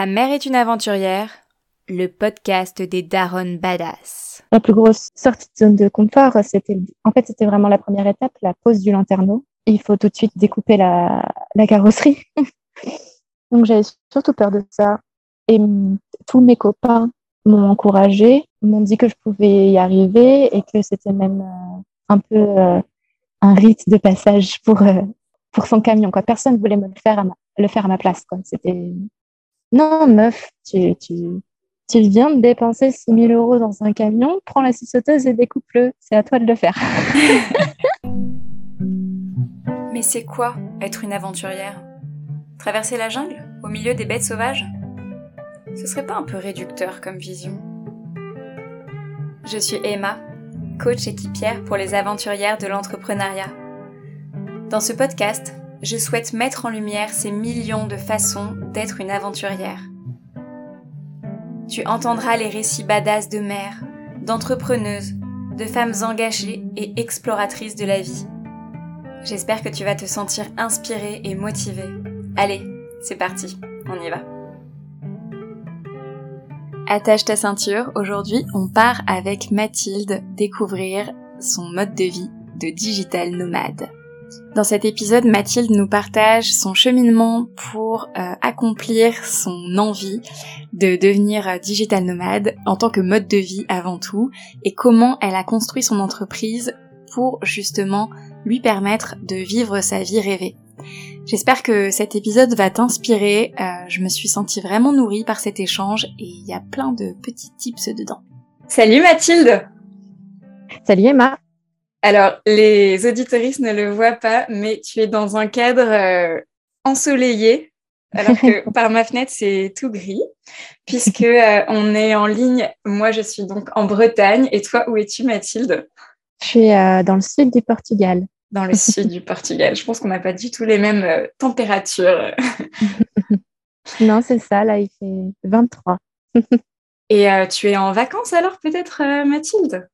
Ta mère est une aventurière, le podcast des Daron Badass. La plus grosse sortie de zone de confort, c'était, en fait, c'était vraiment la première étape, la pose du lanterneau. Il faut tout de suite découper la, la carrosserie. Donc, j'avais surtout peur de ça. Et tous mes copains m'ont encouragé, m'ont dit que je pouvais y arriver et que c'était même euh, un peu euh, un rite de passage pour, euh, pour son camion. Quoi. Personne ne voulait me le faire à ma, le faire à ma place. C'était non, meuf, tu, tu, tu viens de dépenser 6 000 euros dans un camion, prends la scie et découpe-le. C'est à toi de le faire. Mais c'est quoi être une aventurière? Traverser la jungle au milieu des bêtes sauvages? Ce serait pas un peu réducteur comme vision? Je suis Emma, coach équipière pour les aventurières de l'entrepreneuriat. Dans ce podcast, je souhaite mettre en lumière ces millions de façons d'être une aventurière. Tu entendras les récits badass de mères, d'entrepreneuses, de femmes engagées et exploratrices de la vie. J'espère que tu vas te sentir inspirée et motivée. Allez, c'est parti, on y va. Attache ta ceinture, aujourd'hui on part avec Mathilde découvrir son mode de vie de digital nomade. Dans cet épisode, Mathilde nous partage son cheminement pour euh, accomplir son envie de devenir euh, digital nomade en tant que mode de vie avant tout et comment elle a construit son entreprise pour justement lui permettre de vivre sa vie rêvée. J'espère que cet épisode va t'inspirer, euh, je me suis sentie vraiment nourrie par cet échange et il y a plein de petits tips dedans. Salut Mathilde Salut Emma alors, les auditoristes ne le voient pas, mais tu es dans un cadre euh, ensoleillé, alors que par ma fenêtre, c'est tout gris, puisque euh, on est en ligne. Moi, je suis donc en Bretagne. Et toi, où es-tu, Mathilde? Je suis euh, dans le sud du Portugal. Dans le sud du Portugal. Je pense qu'on n'a pas du tout les mêmes températures. non, c'est ça. Là, il fait 23. Et tu es en vacances alors, peut-être, Mathilde?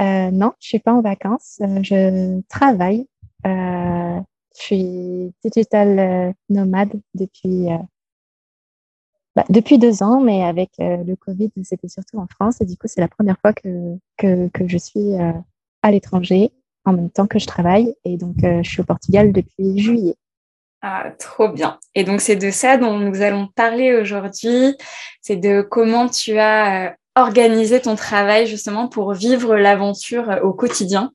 Euh, non, je suis pas en vacances. Euh, je travaille. Euh, je suis digital euh, nomade depuis bah, depuis deux ans, mais avec le Covid, c'était surtout en France. Et du coup, c'est la première fois que, que, que je suis à l'étranger en même temps que je travaille. Et donc, je suis au Portugal depuis juillet. Ah, trop bien. Et donc, c'est de ça dont nous allons parler aujourd'hui. C'est de comment tu as organiser ton travail justement pour vivre l'aventure euh, au quotidien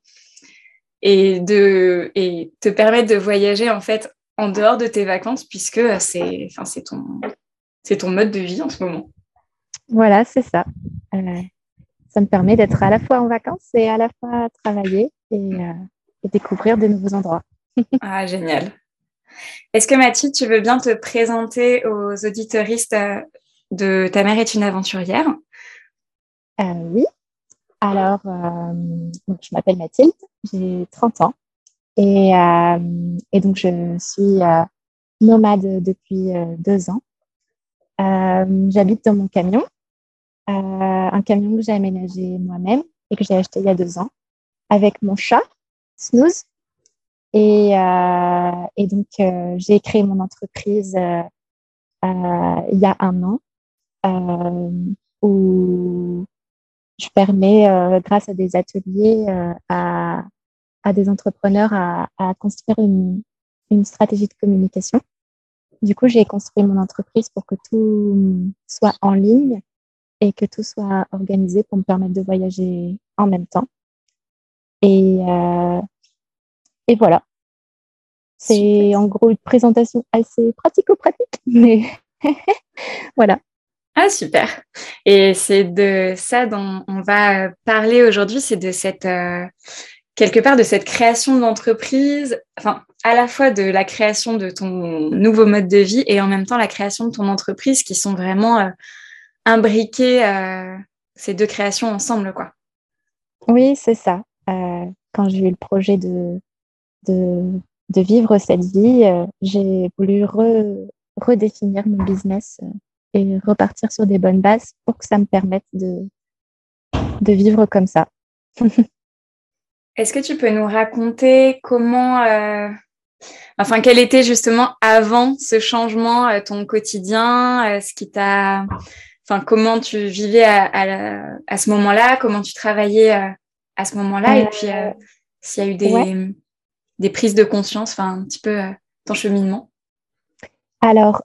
et, de, et te permettre de voyager en fait en dehors de tes vacances puisque euh, c'est enfin, ton, ton mode de vie en ce moment. Voilà, c'est ça. Euh, ça me permet d'être à la fois en vacances et à la fois travailler et, et découvrir de nouveaux endroits. ah, génial. Est-ce que Mathilde, tu veux bien te présenter aux auditoristes de Ta mère est une aventurière? Euh, oui. Alors, euh, je m'appelle Mathilde, j'ai 30 ans et, euh, et donc je suis nomade depuis deux ans. J'habite dans mon camion, un camion que j'ai aménagé moi-même et que j'ai acheté il y a deux ans avec mon chat, Snooze. Et, et donc, j'ai créé mon entreprise il y a un an où je permets, euh, grâce à des ateliers, euh, à, à, des entrepreneurs à, à construire une, une, stratégie de communication. Du coup, j'ai construit mon entreprise pour que tout soit en ligne et que tout soit organisé pour me permettre de voyager en même temps. Et, euh, et voilà. C'est en gros une présentation assez pratico-pratique, mais voilà. Ah, super. Et c'est de ça dont on va parler aujourd'hui, c'est de cette, euh, quelque part, de cette création d'entreprise, enfin, à la fois de la création de ton nouveau mode de vie et en même temps la création de ton entreprise qui sont vraiment euh, imbriquées, euh, ces deux créations ensemble, quoi. Oui, c'est ça. quand j'ai eu le projet de, de vivre cette vie, j'ai voulu redéfinir mon business et repartir sur des bonnes bases pour que ça me permette de, de vivre comme ça. Est-ce que tu peux nous raconter comment, euh, Enfin, quel était justement avant ce changement ton quotidien, ce qui t'a, enfin, comment tu vivais à, à, ce moment-là, comment tu travaillais à ce moment-là, et puis s'il y a eu des, des prises de conscience, enfin, un petit peu ton cheminement. Alors,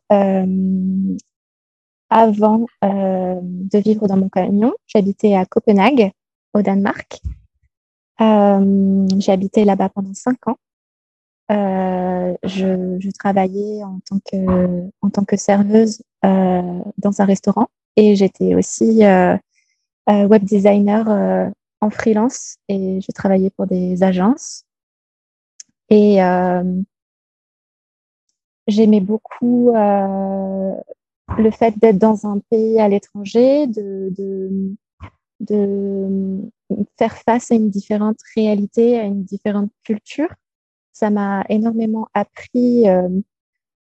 avant de vivre dans mon camion, j'habitais à Copenhague, au Danemark. Euh, j'ai habité là-bas pendant cinq ans. Euh, je, je, travaillais en tant que, en tant que serveuse euh, dans un restaurant et j'étais aussi euh, euh web designer euh, en freelance et je travaillais pour des agences. Et j'aimais beaucoup le fait d'être dans un pays à l'étranger, de, de, de faire face à une différente réalité, à une différente culture. Ça m'a énormément appris euh,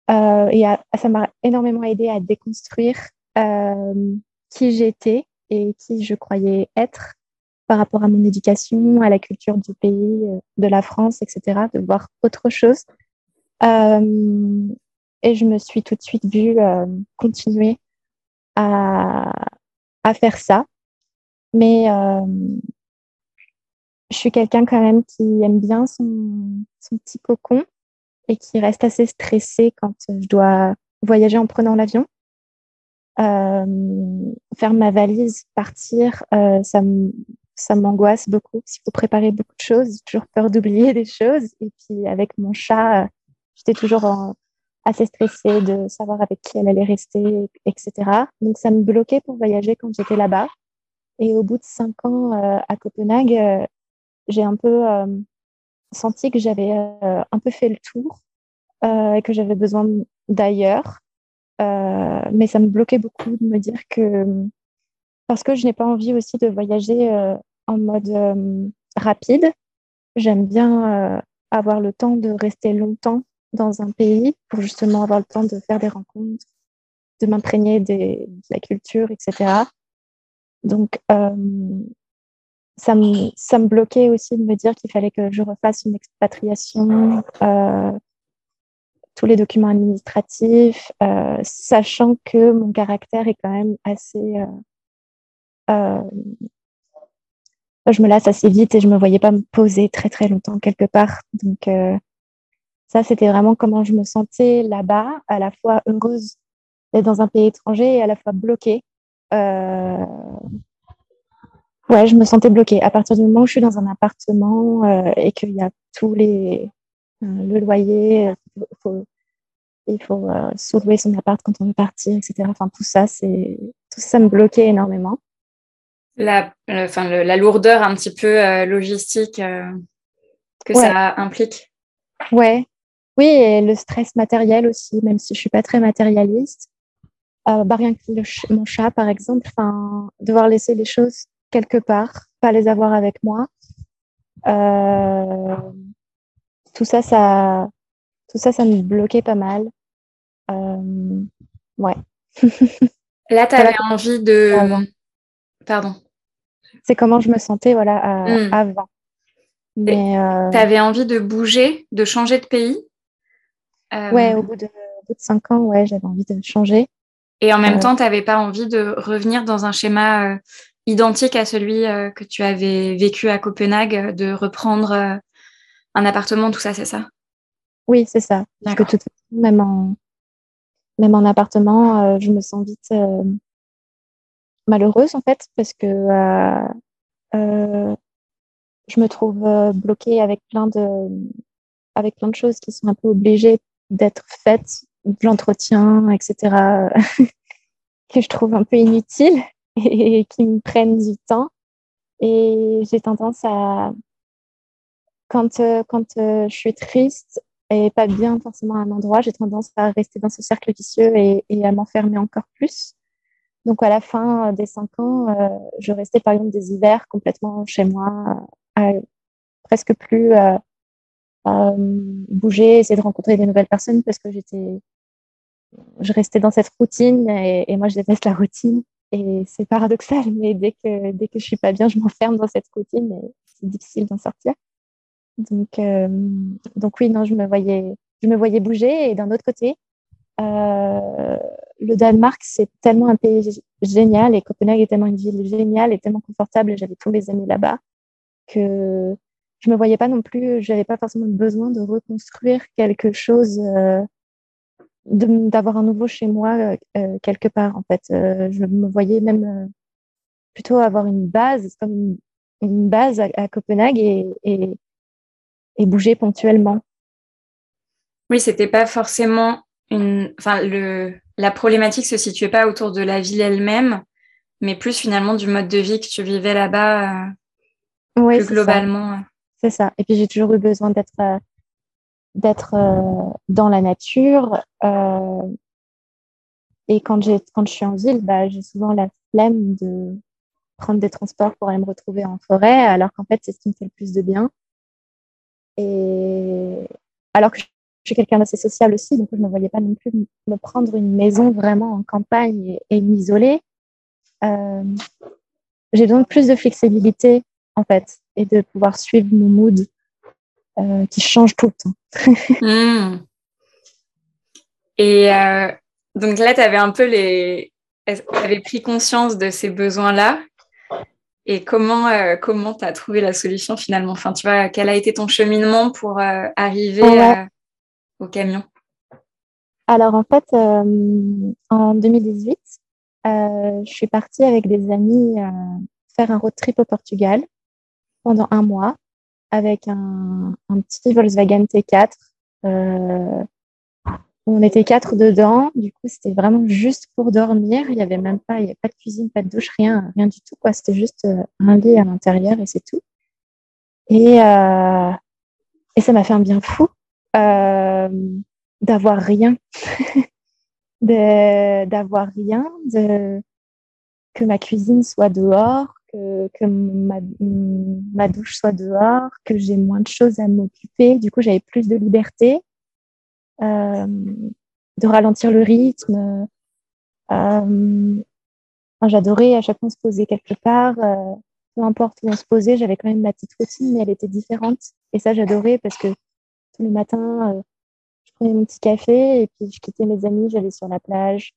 euh, et ça m'a énormément aidé à déconstruire euh, qui j'étais et qui je croyais être par rapport à mon éducation, à la culture du pays, de la France, etc., de voir autre chose. Et je me suis tout de suite vue euh, continuer à, à faire ça. Mais euh, je suis quelqu'un quand même qui aime bien son, son petit cocon et qui reste assez stressé quand je dois voyager en prenant l'avion. Euh, faire ma valise, partir, ça ça m'angoisse beaucoup. Il faut préparer beaucoup de choses, j'ai toujours peur d'oublier des choses. Et puis avec mon chat, j'étais toujours assez stressée de savoir avec qui elle allait rester, etc. Donc ça me bloquait pour voyager quand j'étais là-bas. Et au bout de cinq ans euh, à Copenhague, euh, j'ai un peu euh, senti que j'avais un peu fait le tour et que j'avais besoin d'ailleurs. mais ça me bloquait beaucoup de me dire que parce que je n'ai pas envie aussi de voyager en mode rapide. J'aime bien avoir le temps de rester longtemps dans un pays pour justement avoir le temps de faire des rencontres, de m'imprégner de la culture, etc. Donc, euh, ça, me, ça me bloquait aussi de me dire qu'il fallait que je refasse une expatriation, euh, tous les documents administratifs, euh, sachant que mon caractère est quand même assez... Je me lasse assez vite et je me voyais pas me poser très très longtemps quelque part. Donc, ça, c'était vraiment comment je me sentais là-bas, à la fois heureuse d'être dans un pays étranger et à la fois bloquée euh, ouais, je me sentais bloquée. À partir du moment où je suis dans un appartement euh, et qu'il y a tous les euh, le loyer, il faut, il faut soulever son appart quand on veut partir, etc. Enfin, tout ça, c'est tout ça me bloquait énormément. La, enfin, la lourdeur un petit peu logistique que ça implique. Ouais, oui, et le stress matériel aussi, même si je suis pas très matérialiste. Euh, bah, rien que mon chat, par exemple, devoir laisser les choses quelque part, pas les avoir avec moi. Euh, tout ça, ça, tout ça, ça me bloquait pas mal. Euh, ouais. Là, tu avais envie de. Pardon. C'est comment je me sentais, voilà, hmm. avant. Mais tu avais envie de bouger, de changer de pays? Ouais, au bout de, au bout de cinq ans, ouais, j'avais envie de changer. Et en même temps, tu n'avais pas envie de revenir dans un schéma euh, identique à celui euh, que tu avais vécu à Copenhague, euh, de reprendre un appartement, tout ça, c'est ça? Oui, c'est ça. Parce que tout, même en, même en appartement, je me sens vite malheureuse en fait, parce que je me trouve bloquée avec plein de, avec plein de choses qui sont un peu obligées d'être faites de l'entretien, etc., que je trouve un peu inutile et qui me prennent du temps. Et j'ai tendance à, quand, euh, quand euh, je suis triste et pas bien forcément à un endroit, j'ai tendance à rester dans ce cercle vicieux et, à m'enfermer encore plus. Donc à la fin des cinq ans, euh, je restais par exemple des hivers complètement chez moi, à, presque plus euh, bouger, essayer de rencontrer des nouvelles personnes parce que j'étais je restais dans cette routine et, moi je déteste la routine et c'est paradoxal mais dès que dès que je suis pas bien je m'enferme dans cette routine et c'est difficile d'en sortir Donc, euh, donc oui, non, je me voyais, je me voyais bouger. Et d'un autre côté, euh, le Danemark, c'est tellement un pays génial et Copenhague est tellement une ville géniale et tellement confortable. J'avais tous mes amis là-bas que je me voyais pas non plus. J'avais pas forcément besoin de reconstruire quelque chose, euh, d'avoir un nouveau chez moi euh, quelque part. En fait, euh, je me voyais même plutôt avoir une base, comme une, une base à, à Copenhague et, et, et bouger ponctuellement. Oui, c'était pas forcément une, enfin le, la problématique se situait pas autour de la ville elle-même, mais plus finalement du mode de vie que tu vivais là-bas, euh, oui, plus globalement. C'est ça. Et puis j'ai toujours eu besoin d'être euh, d'être euh, dans la nature. Euh, et quand j'ai quand je suis en ville, bah, j'ai souvent la flemme de prendre des transports pour aller me retrouver en forêt, alors qu'en fait c'est ce qui me fait le plus de bien. Et alors que je suis quelqu'un d'assez social aussi, donc je ne voyais pas non plus me prendre une maison vraiment en campagne et, m'isoler. Euh, j'ai de plus de flexibilité, en fait, et de pouvoir suivre mon mood euh, qui change tout le temps. Hmm. Et euh, donc là, tu avais un peu les. avais pris conscience de ces besoins-là? Et comment euh, comment tu as trouvé la solution finalement? Enfin, tu vois, quel a été ton cheminement pour arriver au camion? Alors en fait, en 2018, je suis partie avec des amis faire un road trip au Portugal pendant un mois avec un, petit Volkswagen T4 on était quatre dedans. Du coup, c'était vraiment juste pour dormir. Il y avait même pas, il y avait pas de cuisine, pas de douche, rien, rien du tout. Quoi. C'était juste euh, un lit à l'intérieur et c'est tout. Et, euh, et ça m'a fait un bien fou euh, d'avoir rien, d'avoir rien, de, que ma cuisine soit dehors, que, ma douche soit dehors, que j'ai moins de choses à m'occuper. Du coup, j'avais plus de liberté. Euh, de ralentir le rythme. Euh, j'adorais à chaque fois se poser quelque part. Euh, peu importe où on se posait, j'avais quand même ma petite routine, mais elle était différente. Et ça, j'adorais parce que tous les matins, je prenais mon petit café et puis je quittais mes amis, j'allais sur la plage,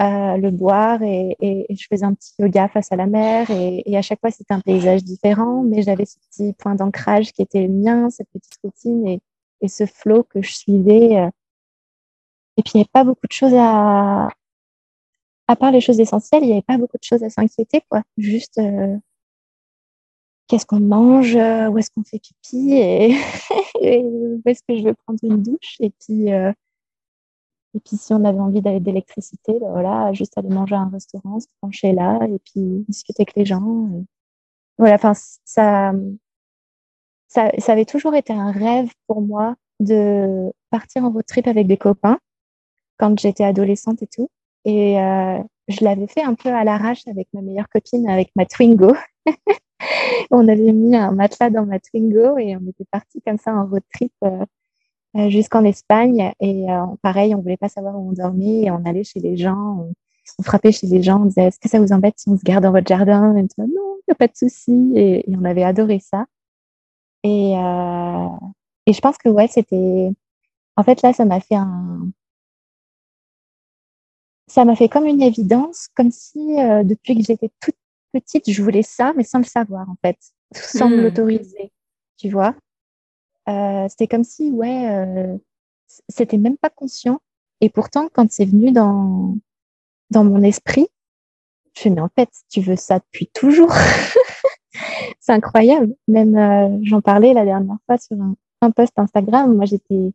euh, le boire et, et, je faisais un petit yoga face à la mer et, et à chaque fois c'était un paysage différent mais j'avais ce petit point d'ancrage qui était le mien cette petite routine et, ce flow que je suivais. Euh. Et puis, il n'y avait pas beaucoup de choses à. À part les choses essentielles, il n'y avait pas beaucoup de choses à s'inquiéter, quoi. Juste euh, qu'est-ce qu'on mange, euh, où est-ce qu'on fait pipi et, où est-ce que je veux prendre une douche. Et puis, et puis si on avait envie d'aller d'électricité, ben voilà, juste aller manger à un restaurant, se pencher là et puis discuter avec les gens. Voilà, enfin, ça, ça, avait toujours été un rêve pour moi de partir en road trip avec des copains quand j'étais adolescente et tout. Et euh, je l'avais fait un peu à l'arrache avec ma meilleure copine, avec ma Twingo. on avait mis un matelas dans ma Twingo et on était parti comme ça en road trip euh jusqu'en Espagne. Et euh, pareil, on voulait pas savoir où on dormait et on allait chez les gens, on, on frappait chez les gens, on disait est-ce que ça vous embête si on se garde dans votre jardin? Et on disait, Non, il n'y a pas de souci. Et, et, on avait adoré ça. Et, euh, et je pense que ouais, c'était. En fait, là, ça m'a fait un. Ça m'a fait comme une évidence, comme si euh, depuis que j'étais toute petite, je voulais ça, mais sans le savoir, en fait, sans me hmm. l'autoriser, tu vois. Euh, c'était comme si, ouais, euh, c'était même pas conscient. Et pourtant, quand c'est venu dans, dans mon esprit, je me mais en fait, tu veux ça depuis toujours? c'est incroyable. Même, euh, j'en parlais la dernière fois sur un, post Instagram. Moi, j'étais,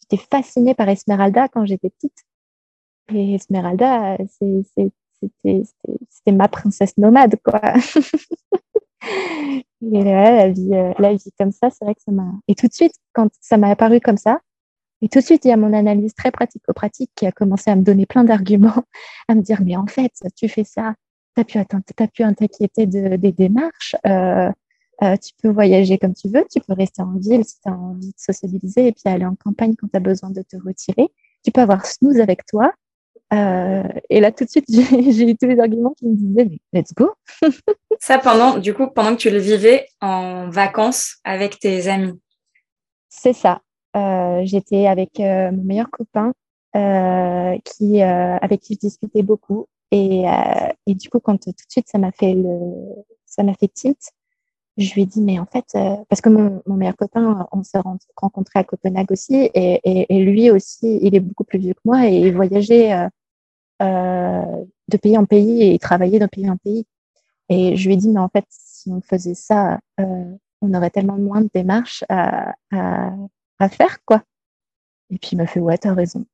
j'étais fascinée par Esmeralda quand j'étais petite. Et Esmeralda, c'était, c'était ma princesse nomade, quoi. et la vie, euh, la vie comme ça, c'est vrai que ça m'a. Et tout de suite, quand ça m'a apparu comme ça, et tout de suite, il y a mon analyse très pratico-pratique qui a commencé à me donner plein d'arguments, à me dire, mais en fait, tu fais ça, tu as pu, t'inquiéter de, des démarches, euh, euh, tu peux voyager comme tu veux, tu peux rester en ville si tu as envie de sociabiliser et puis aller en campagne quand tu as besoin de te retirer. Tu peux avoir snooze avec toi. Et là, tout de suite, j'ai eu tous les arguments qui me disaient, let's go. Ça, pendant, du coup, pendant que tu le vivais en vacances avec tes amis. C'est ça. J'étais avec mon meilleur copain qui, avec qui je discutais beaucoup. Et, et, du coup, quand tout de suite, ça m'a fait le, ça m'a fait tilt je lui ai dit, mais en fait, euh, parce que mon, mon, meilleur copain, on s'est rencontré à Copenhague aussi, et, et, et, lui aussi, il est beaucoup plus vieux que moi, et il voyageait euh, euh, de pays en pays et il travaillait de pays en pays. Et je lui ai dit, mais en fait, si on faisait ça, euh, on aurait tellement moins de démarches à, à, à faire, quoi. Et puis il m'a fait, ouais, t'as raison.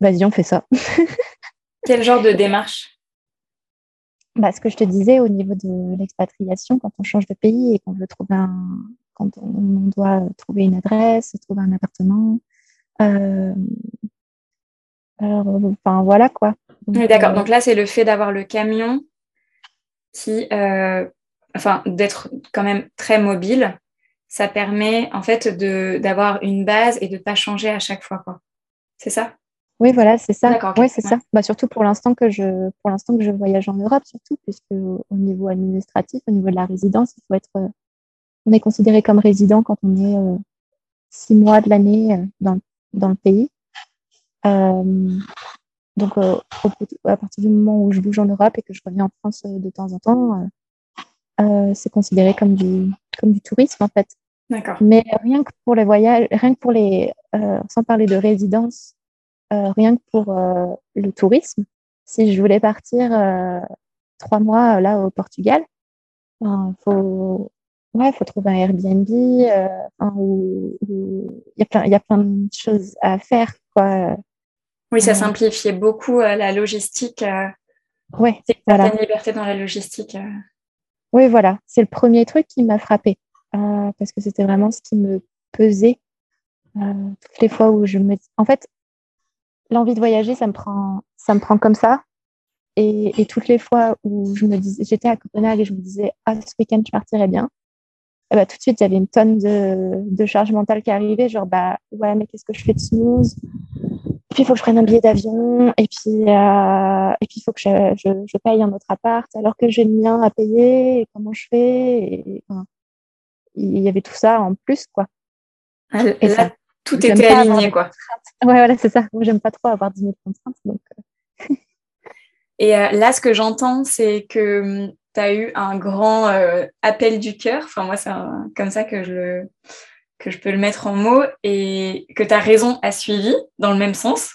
Vas-y, on fait ça. Quel genre de démarche? Bah, ce que je te disais au niveau de l'expatriation, quand on change de pays et qu'on veut trouver un, quand on, doit trouver une adresse, trouver un appartement. Euh, alors, enfin voilà quoi. oui, d'accord. Euh, Donc là, c'est le fait d'avoir le camion qui, euh, enfin, d'être quand même très mobile. Ça permet en fait d'avoir une base et de pas changer à chaque fois, quoi. C'est ça? Oui, voilà, c'est ça. Oui, c'est ça. Bah, surtout pour l'instant que je, pour l'instant que je voyage en Europe, surtout puisque au niveau administratif, au niveau de la résidence, il faut être, euh, on est considéré comme résident quand on est euh, six mois de l'année euh, dans, dans, le pays. donc, à partir du moment où je bouge en Europe et que je reviens en France de temps en temps, c'est considéré comme du, comme du tourisme en fait. D'accord. Mais rien que pour les voyages, rien que pour les, sans parler de résidence euh, rien que pour euh, le tourisme. Si je voulais partir euh, trois mois là au Portugal, il ben, faut, ouais, faut trouver un Airbnb où il y a plein, il y a plein de choses à faire, quoi. Oui, ça simplifiait beaucoup la logistique. ouais, c'est voilà. liberté dans la logistique. Oui, voilà, c'est le premier truc qui m'a frappé parce que c'était vraiment ce qui me pesait toutes les fois où je me. En fait, l'envie de voyager, ça me prend, ça me prend comme ça. Et, et toutes les fois où je me disais, j'étais à Copenhague et je me disais, ah, ce week-end, je partirais bien. Et bah, tout de suite, il y avait une tonne de, de charge mentale qui arrivait, genre, bah, ouais, mais qu'est-ce que je fais de snooze? Et puis, il faut que je prenne un billet d'avion. Et puis, euh, et puis, il faut que je, je, je, paye un autre appart alors que j'ai le mien à payer. Et comment je fais? Et, enfin, il y avait tout ça en plus, quoi. Ah, et ça, tout était aligné, quoi. Ouais, voilà, c'est ça. Moi, j'aime pas trop avoir 10 000 contraintes. Donc... Euh. Et euh, là, ce que j'entends, c'est que hum, tu as eu un grand euh, appel du cœur. Enfin, moi, c'est comme ça que je, le, que je peux le mettre en mots et que ta raison a suivi dans le même sens.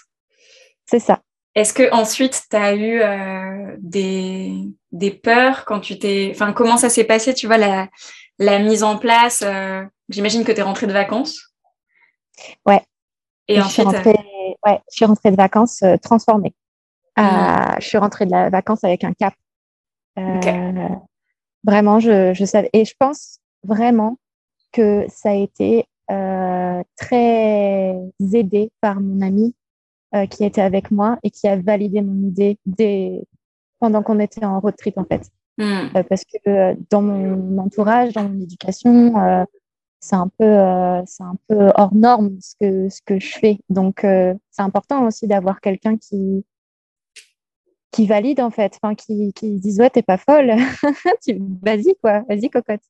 C'est ça. Est-ce que ensuite tu as eu des, des peurs quand tu t'es. Enfin, comment ça s'est passé, tu vois, la, la mise en place J'imagine que tu es rentrée de vacances. Ouais. Et, je, suis rentrée, ouais, je suis rentrée de vacances euh, transformée. Euh, hmm. Je suis rentrée de la vacances avec un cap. Euh, vraiment, je, je savais. Et je pense vraiment que ça a été très aidé par mon ami qui était avec moi et qui a validé mon idée dès, pendant qu'on était en road trip en fait. Hmm. parce que dans mon entourage, dans mon éducation, c'est un peu euh, c'est un peu hors norme ce que ce que je fais. Donc euh, c'est important aussi d'avoir quelqu'un qui qui valide en fait. Enfin qui qui dise ouais t'es pas folle. Vas-y quoi. Vas-y cocotte.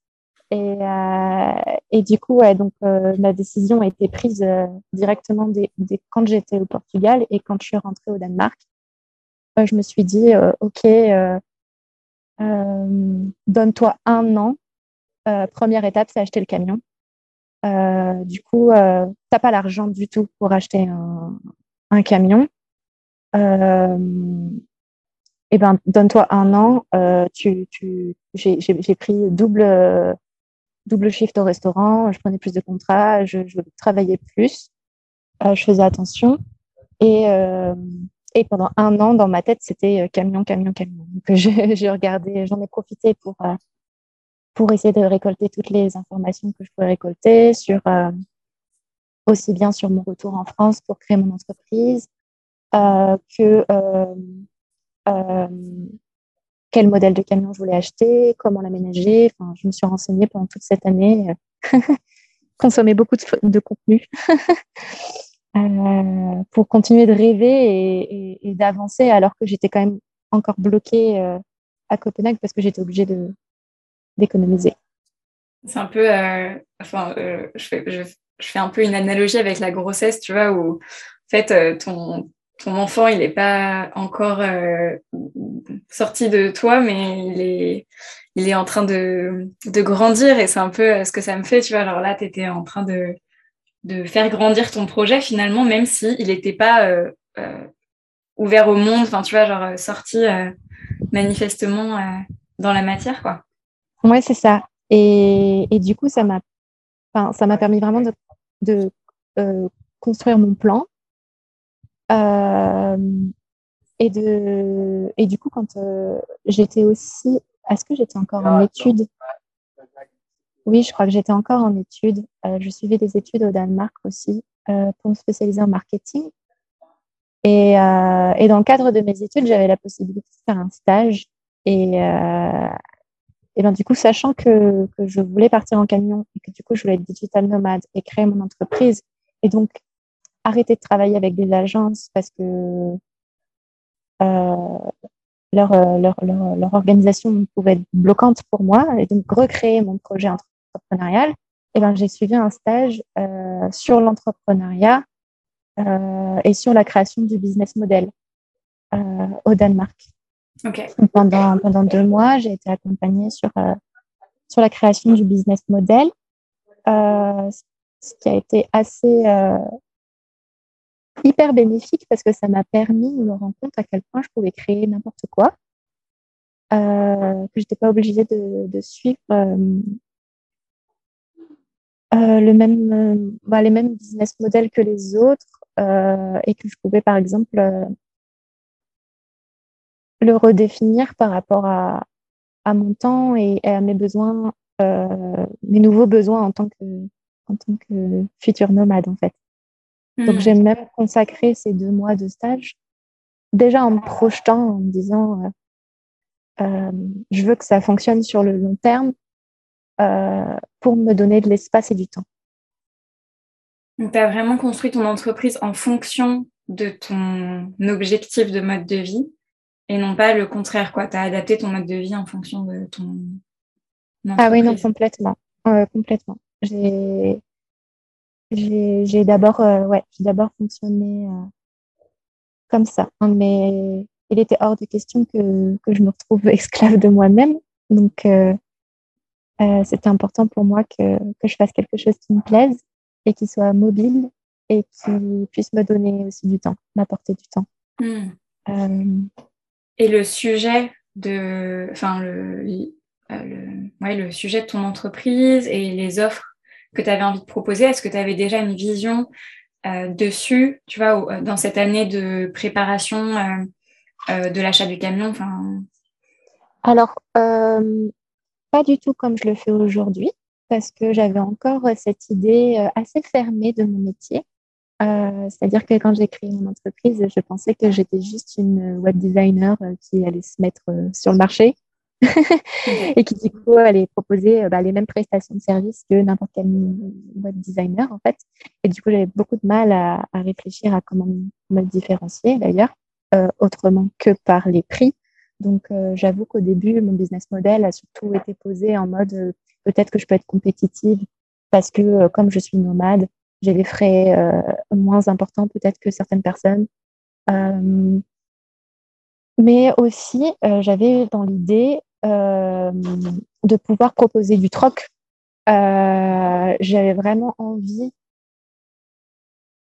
Et euh, et du coup ouais donc la décision a été prise directement dès, quand j'étais au Portugal et quand je suis rentrée au Danemark. Je me suis dit ok donne-toi un an. Première étape c'est acheter le camion euh, du coup, euh, t'as pas l'argent du tout pour acheter un, un camion. Euh, et ben, donne-toi un an. Euh, tu, tu, j'ai pris double, double shift au restaurant. Je prenais plus de contrats. Je, je travaillais plus. Euh, je faisais attention. Et, et pendant un an, dans ma tête, c'était camion, camion, camion. Donc, j'ai regardé, j'en ai profité pour pour essayer de récolter toutes les informations que je pouvais récolter sur euh, aussi bien sur mon retour en France pour créer mon entreprise euh, que euh, quel modèle de camion je voulais acheter, comment l'aménager. Enfin, je me suis renseignée pendant toute cette année, consommé beaucoup de, de contenu. pour continuer de rêver et, d'avancer alors que j'étais quand même encore bloquée à Copenhague parce que j'étais obligée de d'économiser. C'est un peu, enfin, je, fais, je, fais un peu une analogie avec la grossesse, tu vois, où en fait ton ton enfant, il n'est pas encore euh, sorti de toi, mais il est, il est en train de, de grandir et c'est un peu euh, ce que ça me fait, tu vois. Alors là, tu étais en train de, de faire grandir ton projet finalement, même s'il il n'était pas euh, ouvert au monde, enfin, tu vois, genre sorti manifestement dans la matière, quoi. Ouais, c'est ça. Et, et, du coup, ça m'a ça m'a permis vraiment de, de construire mon plan euh, et, de, et du coup, quand euh, j'étais aussi. Est-ce que j'étais encore en études Oui, je crois que j'étais encore en études. Euh, je suivais des études au Danemark aussi pour me spécialiser en marketing. Et, et, dans le cadre de mes études, j'avais la possibilité de faire un stage. Et, et ben, du coup, sachant que, je voulais partir en camion et que du coup, je voulais être digital nomade et créer mon entreprise, et donc arrêter de travailler avec des agences parce que euh, leur, euh, leur, organisation pouvait être bloquante pour moi et donc recréer mon projet entrepreneurial, et ben, j'ai suivi un stage euh, sur l'entrepreneuriat et sur la création du business model au Danemark. Okay. Pendant, pendant deux mois, j'ai été accompagnée sur, euh, sur la création du business model, ce qui a été assez hyper bénéfique parce que ça m'a permis de me rendre compte à quel point je pouvais créer n'importe quoi, euh, que je n'étais pas obligée de, suivre euh, euh, le même, bah, les mêmes business models que les autres et que je pouvais par exemple le redéfinir par rapport à, à mon temps et, à mes besoins, mes nouveaux besoins en tant que, en tant que futur nomade en fait. Donc, hmm. j'ai même consacré ces deux mois de stage, déjà en me projetant, en me disant, euh, euh, je veux que ça fonctionne sur le long terme euh, pour me donner de l'espace et du temps. Donc, tu as vraiment construit ton entreprise en fonction de ton objectif de mode de vie et non pas le contraire, quoi. Tu as adapté ton mode de vie en fonction de ton. Entreprise. Ah oui, non, complètement. complètement. J'ai j'ai d'abord euh, ouais, d'abord fonctionné euh, comme ça. Hein, mais il était hors de question que, que je me retrouve esclave de moi-même. Donc, euh, c'était important pour moi que, que je fasse quelque chose qui me plaise et qui soit mobile et qui puisse me donner aussi du temps, m'apporter du temps. Hmm. Et le sujet de, enfin le, le, ouais, le sujet de ton entreprise et les offres que tu avais envie de proposer Est-ce que tu avais déjà une vision euh, dessus, tu vois, euh, dans cette année de préparation euh, de l'achat du camion Alors, pas du tout comme je le fais aujourd'hui, parce que j'avais encore cette idée assez fermée de mon métier. C'est-à-dire que quand j'ai créé mon entreprise, je pensais que j'étais juste une web designer qui allait se mettre sur le marché et qui du coup allait proposer euh, bah, les mêmes prestations de service que n'importe quel web designer en fait. Et du coup j'avais beaucoup de mal à, à, réfléchir à comment me différencier d'ailleurs, euh, autrement que par les prix. Donc euh, j'avoue qu'au début mon business model a surtout été posé en mode euh, peut-être que je peux être compétitive parce que euh, comme je suis nomade, j'ai des frais moins importants peut-être que certaines personnes. mais aussi, j'avais dans l'idée euh, de pouvoir proposer du troc. Euh, j'avais vraiment envie.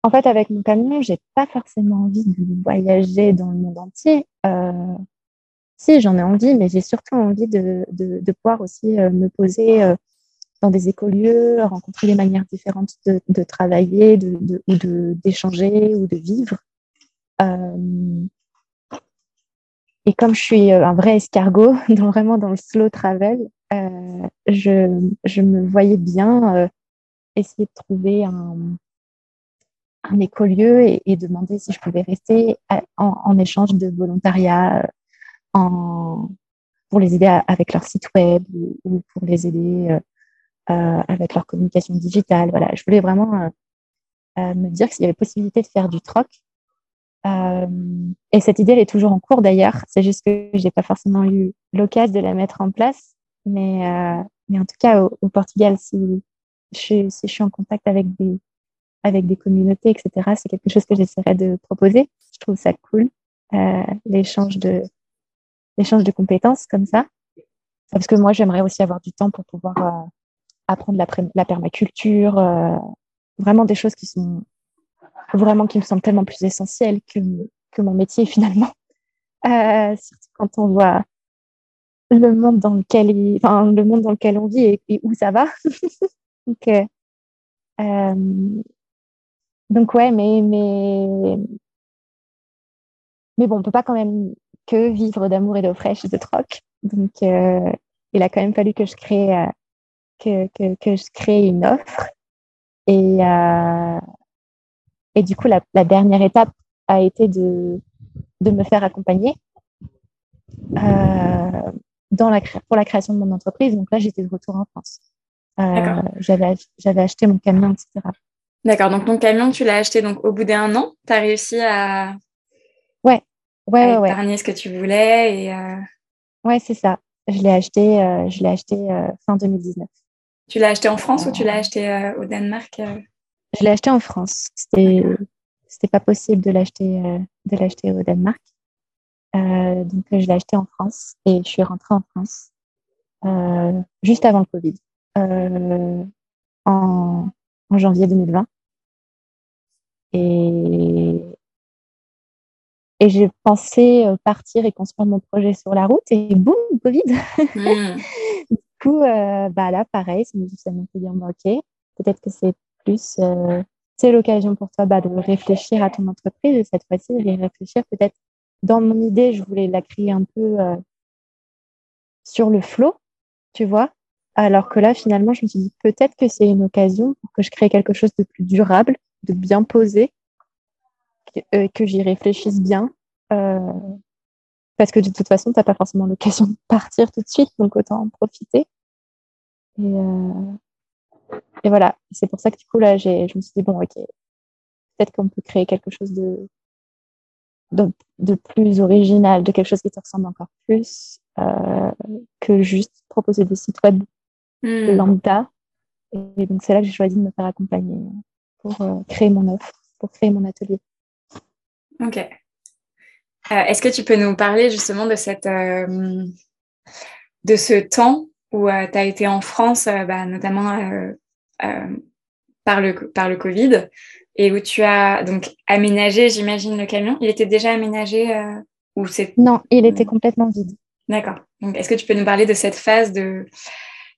En fait, avec mon camion, j'ai pas forcément envie de voyager dans le monde entier. Euh, si, j'en ai envie, mais j'ai surtout envie de, pouvoir aussi euh, me poser euh, dans des écolieux, rencontrer des manières différentes de, travailler, de, de, d'échanger ou de vivre. Euh, et comme je suis euh, un vrai escargot, dans, vraiment dans le slow travel, euh, je, je, me voyais bien essayer de trouver un, un écolieu et, demander si je pouvais rester en, échange de volontariat en, pour les aider avec leur site web ou, ou pour les aider avec leur communication digitale. Voilà, je voulais vraiment me dire qu'il y avait possibilité de faire du troc. et cette idée, elle est toujours en cours d'ailleurs. C'est juste que j'ai pas forcément eu l'occasion de la mettre en place. Mais, mais en tout cas, au, Portugal, si je, si je suis en contact avec des, avec des communautés, etc., c'est quelque chose que j'essaierai de proposer. Je trouve ça cool, euh, l'échange de, l'échange de compétences comme ça. Parce que moi, j'aimerais aussi avoir du temps pour pouvoir euh, apprendre la, permaculture, euh, vraiment des choses qui sont vraiment qui me semblent tellement plus essentielles que, que mon métier finalement. Euh, surtout quand on voit le monde dans lequel, il, enfin, le monde dans lequel on vit et, où ça va. donc, euh, donc ouais, mais mais mais bon, on peut pas quand même que vivre d'amour et d'eau fraîche de troc. Donc, il a quand même fallu que je crée que, que, que, je crée une offre. Et euh, et du coup, la, la, dernière étape a été de de me faire accompagner euh, dans la pour la création de mon entreprise. Donc là, j'étais de retour en France. Euh, j'avais j'avais acheté mon camion, etc. D'accord. Donc ton camion, tu l'as acheté donc au bout d'un an? Tu as réussi à Ouais, ouais, ouais, épargner ce que tu voulais et. Ouais, c'est ça. Je l'ai acheté, je l'ai acheté fin 2019. Tu l'as acheté en France ou tu l'as acheté euh, au Danemark Je l'ai acheté en France. C'était, c'était pas possible de l'acheter, de l'acheter au Danemark. donc je l'ai acheté en France et je suis rentrée en France juste avant le Covid, en, en janvier 2020. Et, et j'ai pensé euh, partir et construire mon projet sur la route et boum, Covid. Hmm. coup, euh, bah là, pareil, ça me fait dire, ok, peut-être que c'est plus, euh, c'est l'occasion pour toi bah, de réfléchir à ton entreprise et cette fois-ci, de réfléchir peut-être dans mon idée, je voulais la créer un peu euh, sur le flot, tu vois. Alors que là, finalement, je me suis dit peut-être que c'est une occasion pour que je crée quelque chose de plus durable, de bien posé, euh, que j'y réfléchisse bien. Euh, parce que de toute façon, tu n'as pas forcément l'occasion de partir tout de suite, donc autant en profiter. Et, euh, et voilà, c'est pour ça que du coup, là, je me suis dit, bon, ok, peut-être qu'on peut créer quelque chose de, de, de, plus original, de quelque chose qui te ressemble encore plus euh, que juste proposer des sites web mmh. lambda. Et donc, c'est là que j'ai choisi de me faire accompagner pour euh, créer mon offre, pour créer mon atelier. Ok. Euh, est-ce que tu peux nous parler justement de cette euh, de ce temps où euh, tu as été en France, bah, notamment par le par le Covid, et où tu as donc aménagé, j'imagine, le camion? Il était déjà aménagé ou c'est Non, il était complètement vide. D'accord. Est-ce que tu peux nous parler de cette phase de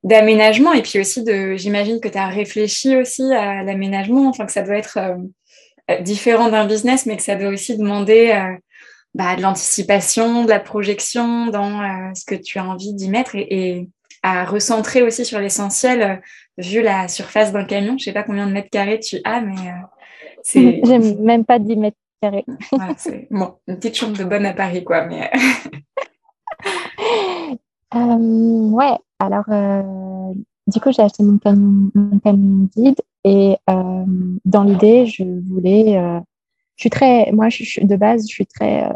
d'aménagement et puis aussi de, j'imagine que tu as réfléchi aussi à l'aménagement, enfin que ça doit être euh, différent d'un business, mais que ça doit aussi demander euh, bah, de l'anticipation, de la projection dans euh, ce que tu as envie d'y mettre et, à recentrer aussi sur l'essentiel vu la surface d'un camion. Je sais pas combien de mètres carrés tu as, mais c'est. J'aime même pas 10 mètres carrés. bon, une petite chambre de bonne à Paris, quoi. Mais... ouais, alors du coup, j'ai acheté mon camion, mon camion vide et euh, dans l'idée, je voulais. Euh, je suis très. Moi, je, de base, je suis très. Euh,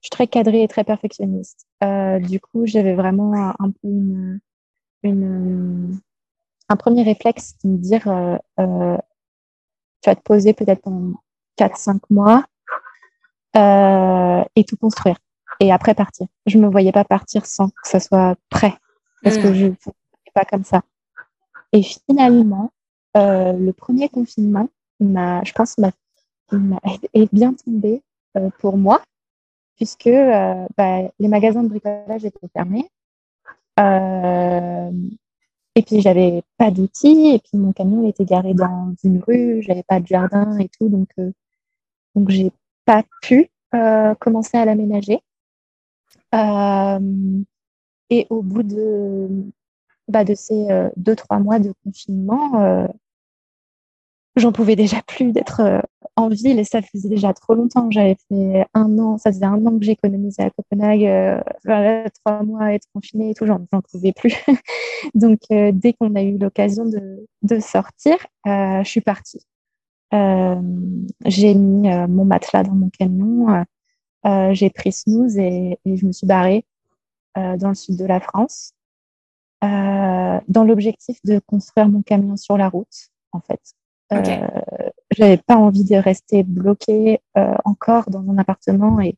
je suis très cadrée et très perfectionniste. Euh, du coup, j'avais vraiment un, un, peu une, une, un premier réflexe de me dire tu vas te poser peut-être pendant 4-5 mois et tout construire. Et après partir. Je me voyais pas partir sans que ça soit prêt. Parce que mmh. je pas comme ça. Et finalement, euh, le premier confinement, m'a, je pense, m'a, est bien tombé euh, pour moi, puisque euh, bah, les magasins de bricolage étaient fermés. et puis, j'avais pas d'outils, et puis mon camion était garé dans une rue, j'avais pas de jardin et tout, donc, donc j'ai pas pu commencer à l'aménager. et au bout de bah, de ces euh, deux, trois mois de confinement, euh, j'en pouvais déjà plus d'être euh, en ville et ça faisait déjà trop longtemps. J'avais fait un an, ça faisait un an que j'économisais à Copenhague, trois mois à être confinée et tout, j'en pouvais plus. Donc, dès qu'on a eu l'occasion de, sortir, je suis partie. j'ai mis mon matelas dans mon camion, j'ai pris snooze et, et, je me suis barrée dans le sud de la France dans l'objectif de construire mon camion sur la route, en fait. Okay. J'avais pas envie de rester bloquée encore dans mon appartement et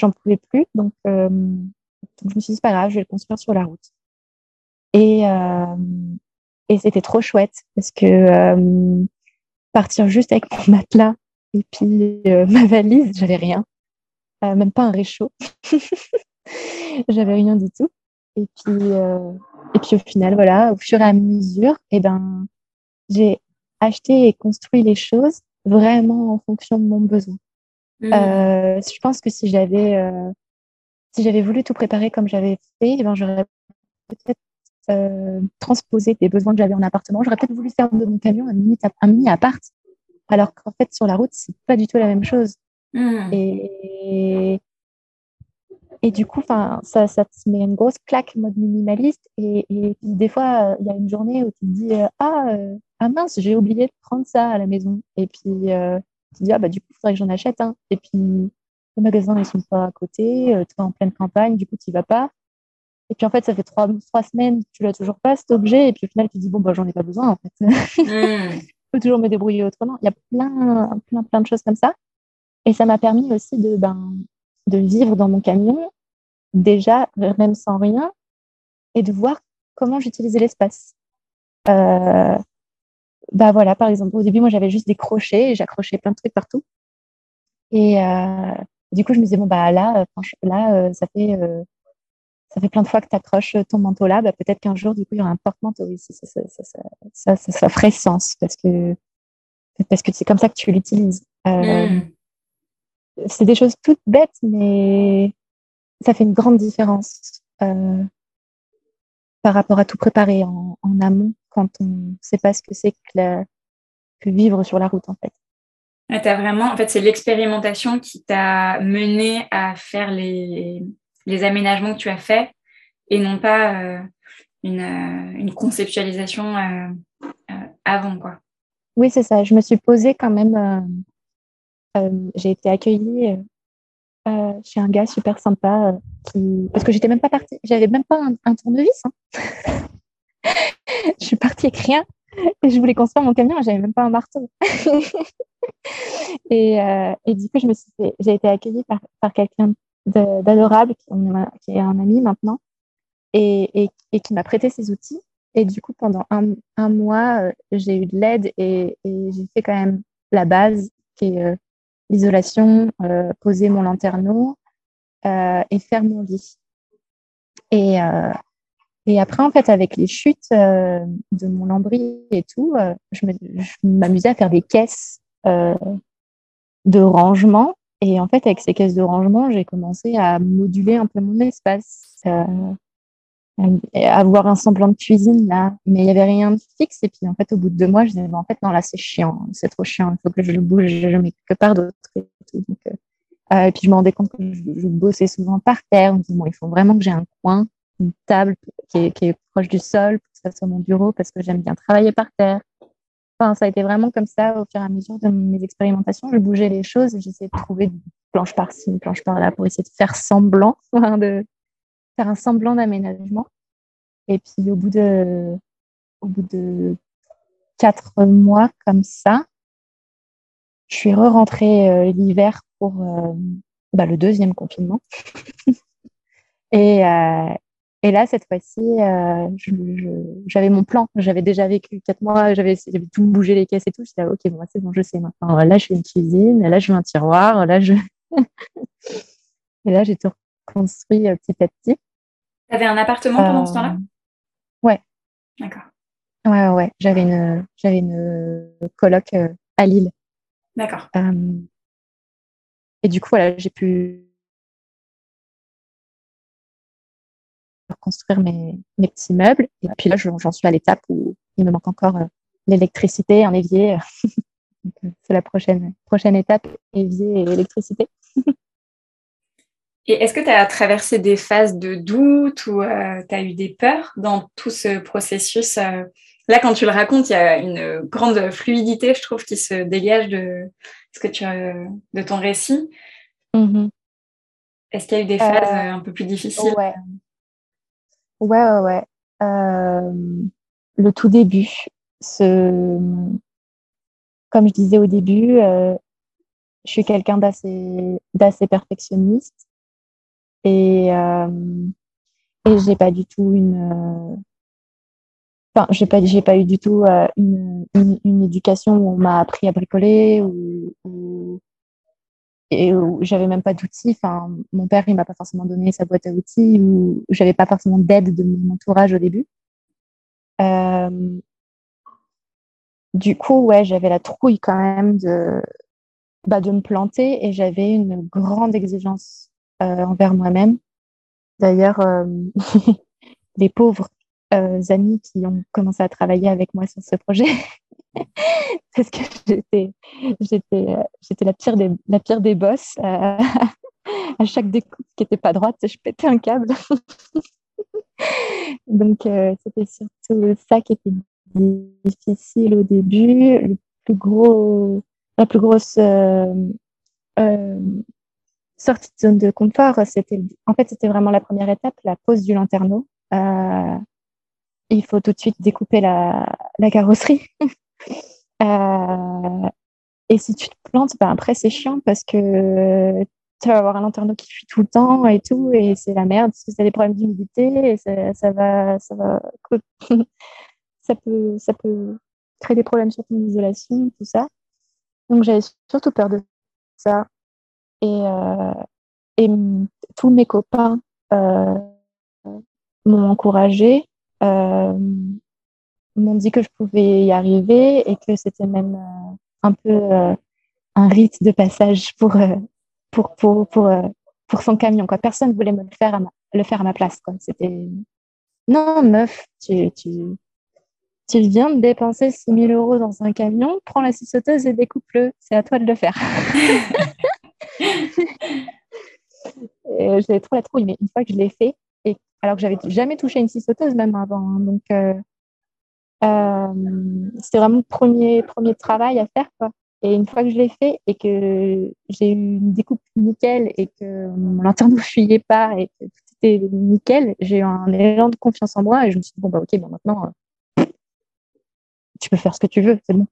j'en pouvais plus. Donc, euh, donc, je me suis dit, pas grave, je vais le construire sur la route. Et, euh, et c'était trop chouette parce que euh, partir juste avec mon matelas et puis ma valise, j'avais rien, même pas un réchaud. j'avais rien du tout. Et puis, et puis au final, voilà, au fur et à mesure, et eh ben, j'ai acheté et construit les choses vraiment en fonction de mon besoin. Mmh. Euh, je pense que si j'avais euh, si j'avais voulu tout préparer comme j'avais fait, eh ben j'aurais peut-être euh, transposé des besoins que j'avais en appartement. J'aurais peut-être voulu faire de mon camion un mini, un mini appart, alors qu'en fait sur la route c'est pas du tout la même chose. Mmh. Et, et du coup, ça, ça te met une grosse claque mode minimaliste. Et, et puis des fois, il y a une journée où tu te dis ah, ah mince, j'ai oublié de prendre ça à la maison. Et puis tu dis, ah bah du coup, il faudrait que j'en achète un. Et puis, les magasins, ils sont pas à côté, euh, tu es en pleine campagne, du coup, tu vas pas. Et puis, en fait, ça fait trois, trois semaines, tu l'as toujours pas, cet objet. Et puis, au final, tu dis, bon, bah, j'en ai pas besoin, en fait. Mm. je peux toujours me débrouiller autrement. Il y a plein, plein, plein de choses comme ça. Et ça m'a permis aussi de, ben, de vivre dans mon camion, déjà, même sans rien, et de voir comment j'utilisais l'espace. Euh, bah voilà, par exemple, au début, moi, j'avais juste des crochets et j'accrochais plein de trucs partout. Et euh, du coup, je me disais, bon, bah là, euh, là ça, fait, ça fait plein de fois que tu accroches ton manteau là, bah, peut-être qu'un jour, du coup, il y aura un porte-manteau ici. Ça ça, ferait sens parce que parce que c'est comme ça que tu l'utilises. Mm. C'est des choses toutes bêtes, mais ça fait une grande différence par rapport à tout préparer en, en amont quand on ne sait pas ce que c'est que, vivre sur la route, en fait. as vraiment, en fait, c'est l'expérimentation qui t'a mené à faire les, les, aménagements que tu as faits et non pas euh, une, euh, une, conceptualisation euh, avant, quoi. Oui, c'est ça. Je me suis posée quand même. J'ai été accueillie chez un gars super sympa qui... parce que j'étais même pas partie, j'avais même pas un, tournevis. Hein. je suis partie avec rien et je voulais construire mon camion, j'avais même pas un marteau. et, euh, du coup, je me j'ai été accueillie par, par quelqu'un d'adorable qui, est un ami maintenant et, et, et qui m'a prêté ses outils. Et du coup, pendant un, un mois, euh, j'ai eu de l'aide et, j'ai fait quand même la base qui est euh, l'isolation, poser mon lanterneau et faire mon lit. Et, et après, en fait, avec les chutes euh, de mon lambris et tout, euh, je m'amusais à faire des caisses euh, de rangement. Et en fait, avec ces caisses de rangement, j'ai commencé à moduler un peu mon espace, avoir un semblant de cuisine là. Mais il n'y avait rien de fixe. Et puis, en fait, au bout de deux mois, je disais, en fait, non, là, c'est chiant, c'est trop chiant, il faut que je le bouge, je mets quelque part d'autre. Et, et puis, je me rendais compte que je, bossais souvent par terre. On bon, il faut vraiment que j'ai un coin une table qui est, proche du sol pour que ça soit mon bureau parce que j'aime bien travailler par terre. Enfin, ça a été vraiment comme ça au fur et à mesure de mes expérimentations. Je bougeais les choses j'essayais de trouver une planche par-ci, une planche par-là pour essayer de faire semblant, de faire un semblant d'aménagement. Et puis au bout de, au bout de quatre mois comme ça, je suis re-rentrée euh, l'hiver pour euh, bah, le deuxième confinement. et, euh, et là, cette fois-ci, j'avais mon plan. J'avais déjà vécu quatre mois, j'avais tout bougé les caisses et tout. J'étais ok, bon, c'est bon, je sais maintenant. Là, je fais une cuisine, là, je fais un tiroir, là, je. et là, j'ai tout reconstruit euh, petit à petit. Tu avais un appartement pendant ce temps-là? Euh, Ouais. D'accord. Ouais, ouais. J'avais une, j'avais une coloc à Lille. D'accord. et du coup, voilà, j'ai pu construire mes, mes, petits meubles. Et puis là, j'en suis à l'étape où il me manque encore euh, l'électricité, un évier. Euh, c'est la prochaine, prochaine étape, évier et électricité. et est-ce que tu as traversé des phases de doute ou euh, tu as eu des peurs dans tout ce processus là, quand tu le racontes, il y a une grande fluidité, je trouve, qui se dégage de ce que tu de ton récit. Mm-hmm. Est-ce qu'il y a eu des phases euh, un peu plus difficiles? Ouais, ouais, ouais. ouais. Euh, le tout début, ce... comme je disais au début, euh, je suis quelqu'un d'assez perfectionniste et, euh, et j'ai pas du tout une. Enfin, j'ai pas, j'ai pas eu du tout une, une, une, éducation où on m'a appris à bricoler ou, ou et où j'avais même pas d'outils. Enfin, mon père, il m'a pas forcément donné sa boîte à outils ou j'avais pas forcément d'aide de mon entourage au début. Euh, du coup, ouais, j'avais la trouille quand même de, bah, de me planter et j'avais une grande exigence euh, envers moi-même. D'ailleurs, euh, les pauvres euh, amis qui ont commencé à travailler avec moi sur ce projet, parce que j'étais, j'étais, j'étais la pire des, la pire des boss. Euh, à chaque découpe qui n'était pas droite, je pétais un câble. Donc, euh, c'était surtout ça qui était difficile au début. Le plus gros, la plus grosse euh, euh, sortie de zone de confort, c'était, en fait, c'était vraiment la première étape, la pose du lanterneau. Euh, il faut tout de suite découper la, carrosserie. Euh, et si tu te plantes, ben après, c'est chiant parce que tu vas avoir un lanterneau qui fuit tout le temps et tout, et c'est la merde parce que c'est des problèmes d'humidité et ça, ça, va, ça va, ça peut, ça peut créer des problèmes sur ton isolation, tout ça. Donc j'avais surtout peur de ça. Et, euh, et tous mes copains euh, m'ont encouragé, euh, m'ont dit que je pouvais y arriver et que c'était même un peu un rite de passage pour, pour, pour, pour, pour, son camion. Quoi. Personne ne voulait me le faire à ma, le faire à ma place. C'était non, meuf, tu, tu, tu viens de dépenser 6 000 euros dans un camion, prends la scie sauteuse et découpe-le. C'est à toi de le faire. J'avais trop la trouille, mais une fois que je l'ai fait, et alors que j'avais jamais touché une scie sauteuse même avant, hein, donc euh, euh, c'était vraiment le premier, premier travail à faire. Quoi. Et une fois que je l'ai fait et que j'ai eu une découpe nickel et que mon lanterne ne fuyait pas et que tout était nickel, j'ai eu un élan de confiance en moi et je me suis dit, bon, bah ok, bon, maintenant, euh, tu peux faire ce que tu veux, c'est bon.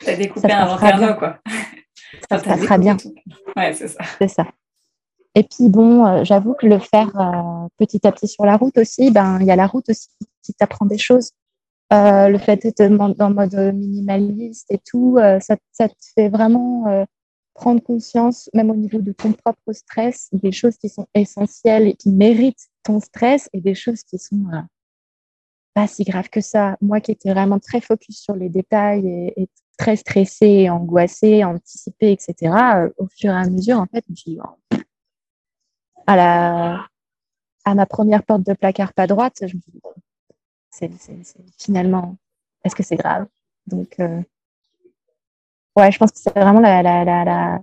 Tu as découpé un lanterne, quoi. Ça, ça sera bien. Ouais, c'est ça. C'est ça. Et puis bon, euh, j'avoue que le faire euh, petit à petit sur la route aussi, ben il y a la route aussi qui t'apprend des choses. Euh, le fait d'être en mode minimaliste et tout, ça, ça, te fait vraiment prendre conscience, même au niveau de ton propre stress, des choses qui sont essentielles et qui méritent ton stress et des choses qui sont pas si graves que ça. Moi qui étais vraiment très focus sur les détails et, et très stressée, angoissée, anticipée, etc., au fur et à mesure, en fait, je à la à ma première porte de placard pas droite, je me dis, c'est finalement, est-ce que c'est grave? Donc, euh, ouais, je pense que c'est vraiment la, la, la,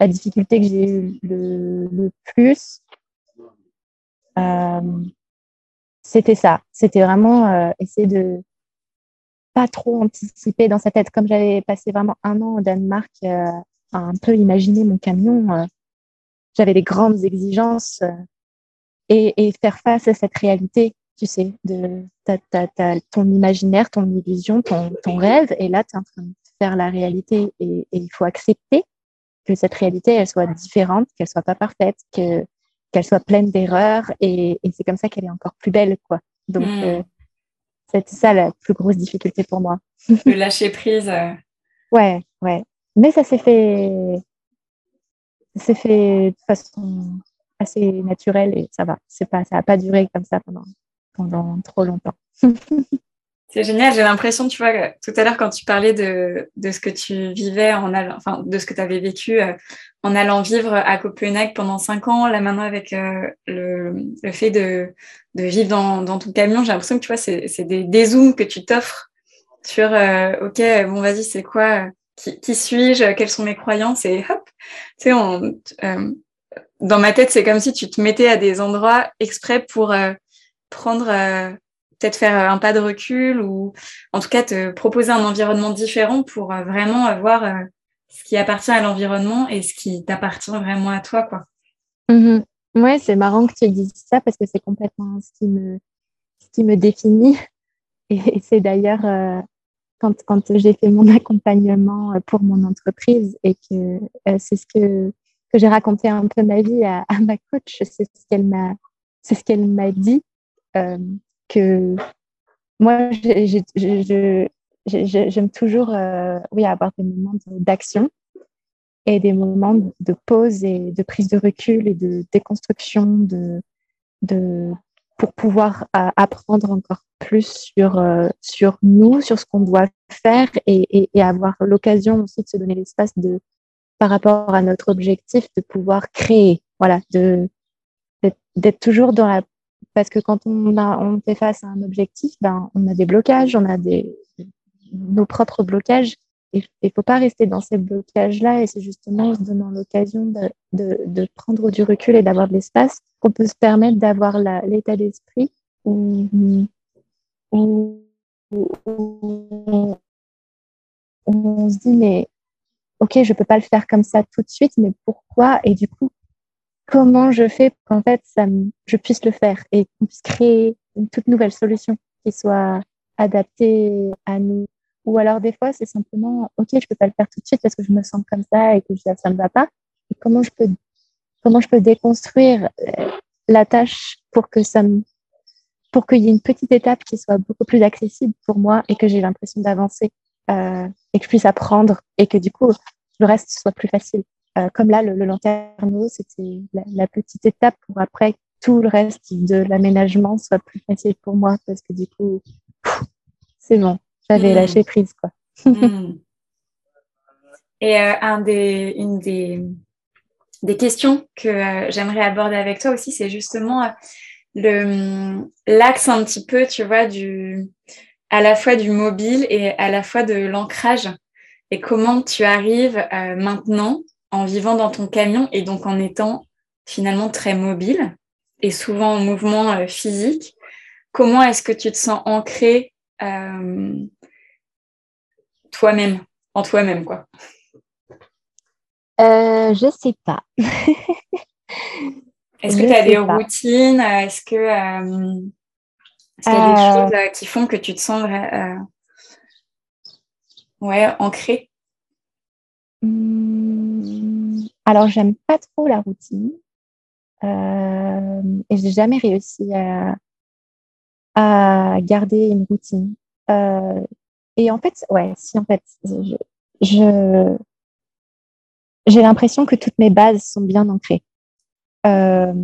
la, difficulté que j'ai eu le, le plus. Euh, c'était ça. C'était vraiment euh, essayer de pas trop anticiper dans sa tête. Comme j'avais passé vraiment un an au Danemark euh, à un peu imaginer mon camion, euh, j'avais des grandes exigences et, et faire face à cette réalité tu sais, de ton imaginaire, ton illusion, ton, ton rêve, et là, tu es en train de faire la réalité, et, il faut accepter que cette réalité, elle soit différente, qu'elle soit pas parfaite, que qu'elle soit pleine d'erreurs, et, et c'est comme ça qu'elle est encore plus belle, quoi. Donc, mm. euh, c'est ça la plus grosse difficulté pour moi. Le lâcher prise. Euh. Ouais, ouais. Mais ça s'est fait, s'est fait de façon assez naturelle et ça va. C'est pas, ça n'a pas duré comme ça pendant pendant trop longtemps. C'est génial, j'ai l'impression, tu vois, tout à l'heure quand tu parlais de, de ce que tu vivais en allant, enfin, de ce que tu avais vécu euh, en allant vivre à Copenhague pendant cinq ans, là maintenant avec euh, le, le, fait de, de vivre dans, dans, ton camion, j'ai l'impression que tu vois, c'est, c'est des dézooms que tu t'offres sur, euh, ok, bon, vas-y, c'est quoi, qui, qui suis-je, quelles sont mes croyances, et hop, tu sais, on, dans ma tête, c'est comme si tu te mettais à des endroits exprès pour prendre euh, peut-être faire un pas de recul ou en tout cas te proposer un environnement différent pour vraiment voir ce qui appartient à l'environnement et ce qui t'appartient vraiment à toi, quoi. Mm-hmm. Ouais, c'est marrant que tu dises ça parce que c'est complètement ce qui me, ce qui me définit. Et, c'est d'ailleurs euh, quand, quand j'ai fait mon accompagnement euh, pour mon entreprise et que euh, c'est ce que, que j'ai raconté un peu ma vie à, ma coach, c'est ce qu'elle m'a, c'est ce qu'elle m'a dit que moi, j'aime toujours oui, avoir des moments d'action et des moments de pause et de prise de recul et de déconstruction de, de, pour pouvoir apprendre encore plus sur, euh, sur nous, sur ce qu'on doit faire et, et, avoir l'occasion aussi de se donner l'espace de, par rapport à notre objectif, de pouvoir créer, voilà, de, d'être toujours dans la, parce que quand on a, fait face à un objectif, ben, on a des blocages, on a des, nos propres blocages. Il ne faut pas rester dans ces blocages-là et c'est justement en se donnant l'occasion de, prendre du recul et d'avoir de l'espace qu'on peut se permettre d'avoir l'état d'esprit où, où, on se dit mais ok je peux pas le faire comme ça tout de suite mais pourquoi? Et du coup comment je fais pour qu'en fait ça je puisse le faire et qu'on puisse créer une toute nouvelle solution qui soit adaptée à nous ou alors des fois, c'est simplement, OK, je peux pas le faire tout de suite parce que je me sens comme ça et que ça ne me va pas. Et comment je peux, comment je peux déconstruire euh, la tâche pour que ça me, pour qu'il y ait une petite étape qui soit beaucoup plus accessible pour moi et que j'ai l'impression d'avancer euh, et que je puisse apprendre et que du coup le reste soit plus facile. Euh, comme là, le, le lanterneau, c'était la, petite étape pour après tout le reste de l'aménagement soit plus facile pour moi parce que du coup, c'est bon, j'avais hmm. lâché prise, quoi. Hmm. Et euh, un des, une des, des questions que euh, j'aimerais aborder avec toi aussi, c'est justement le l'axe un petit peu, tu vois, du à la fois du mobile et à la fois de l'ancrage. Et comment tu arrives maintenant en vivant dans ton camion et donc en étant finalement très mobile et souvent en mouvement physique. Comment est-ce que tu te sens ancré euh, toi-même, en toi-même, quoi? Euh, Je sais pas. Est-ce que tu as des routines Est-ce que euh, qu'il y a des choses euh, qui font que tu te sens ouais, ancré? Hmm, Alors, j'aime pas trop la routine. et j'ai jamais réussi à, à garder une routine. Euh, et en fait, ouais, si en fait, je, j'ai l'impression que toutes mes bases sont bien ancrées. Euh,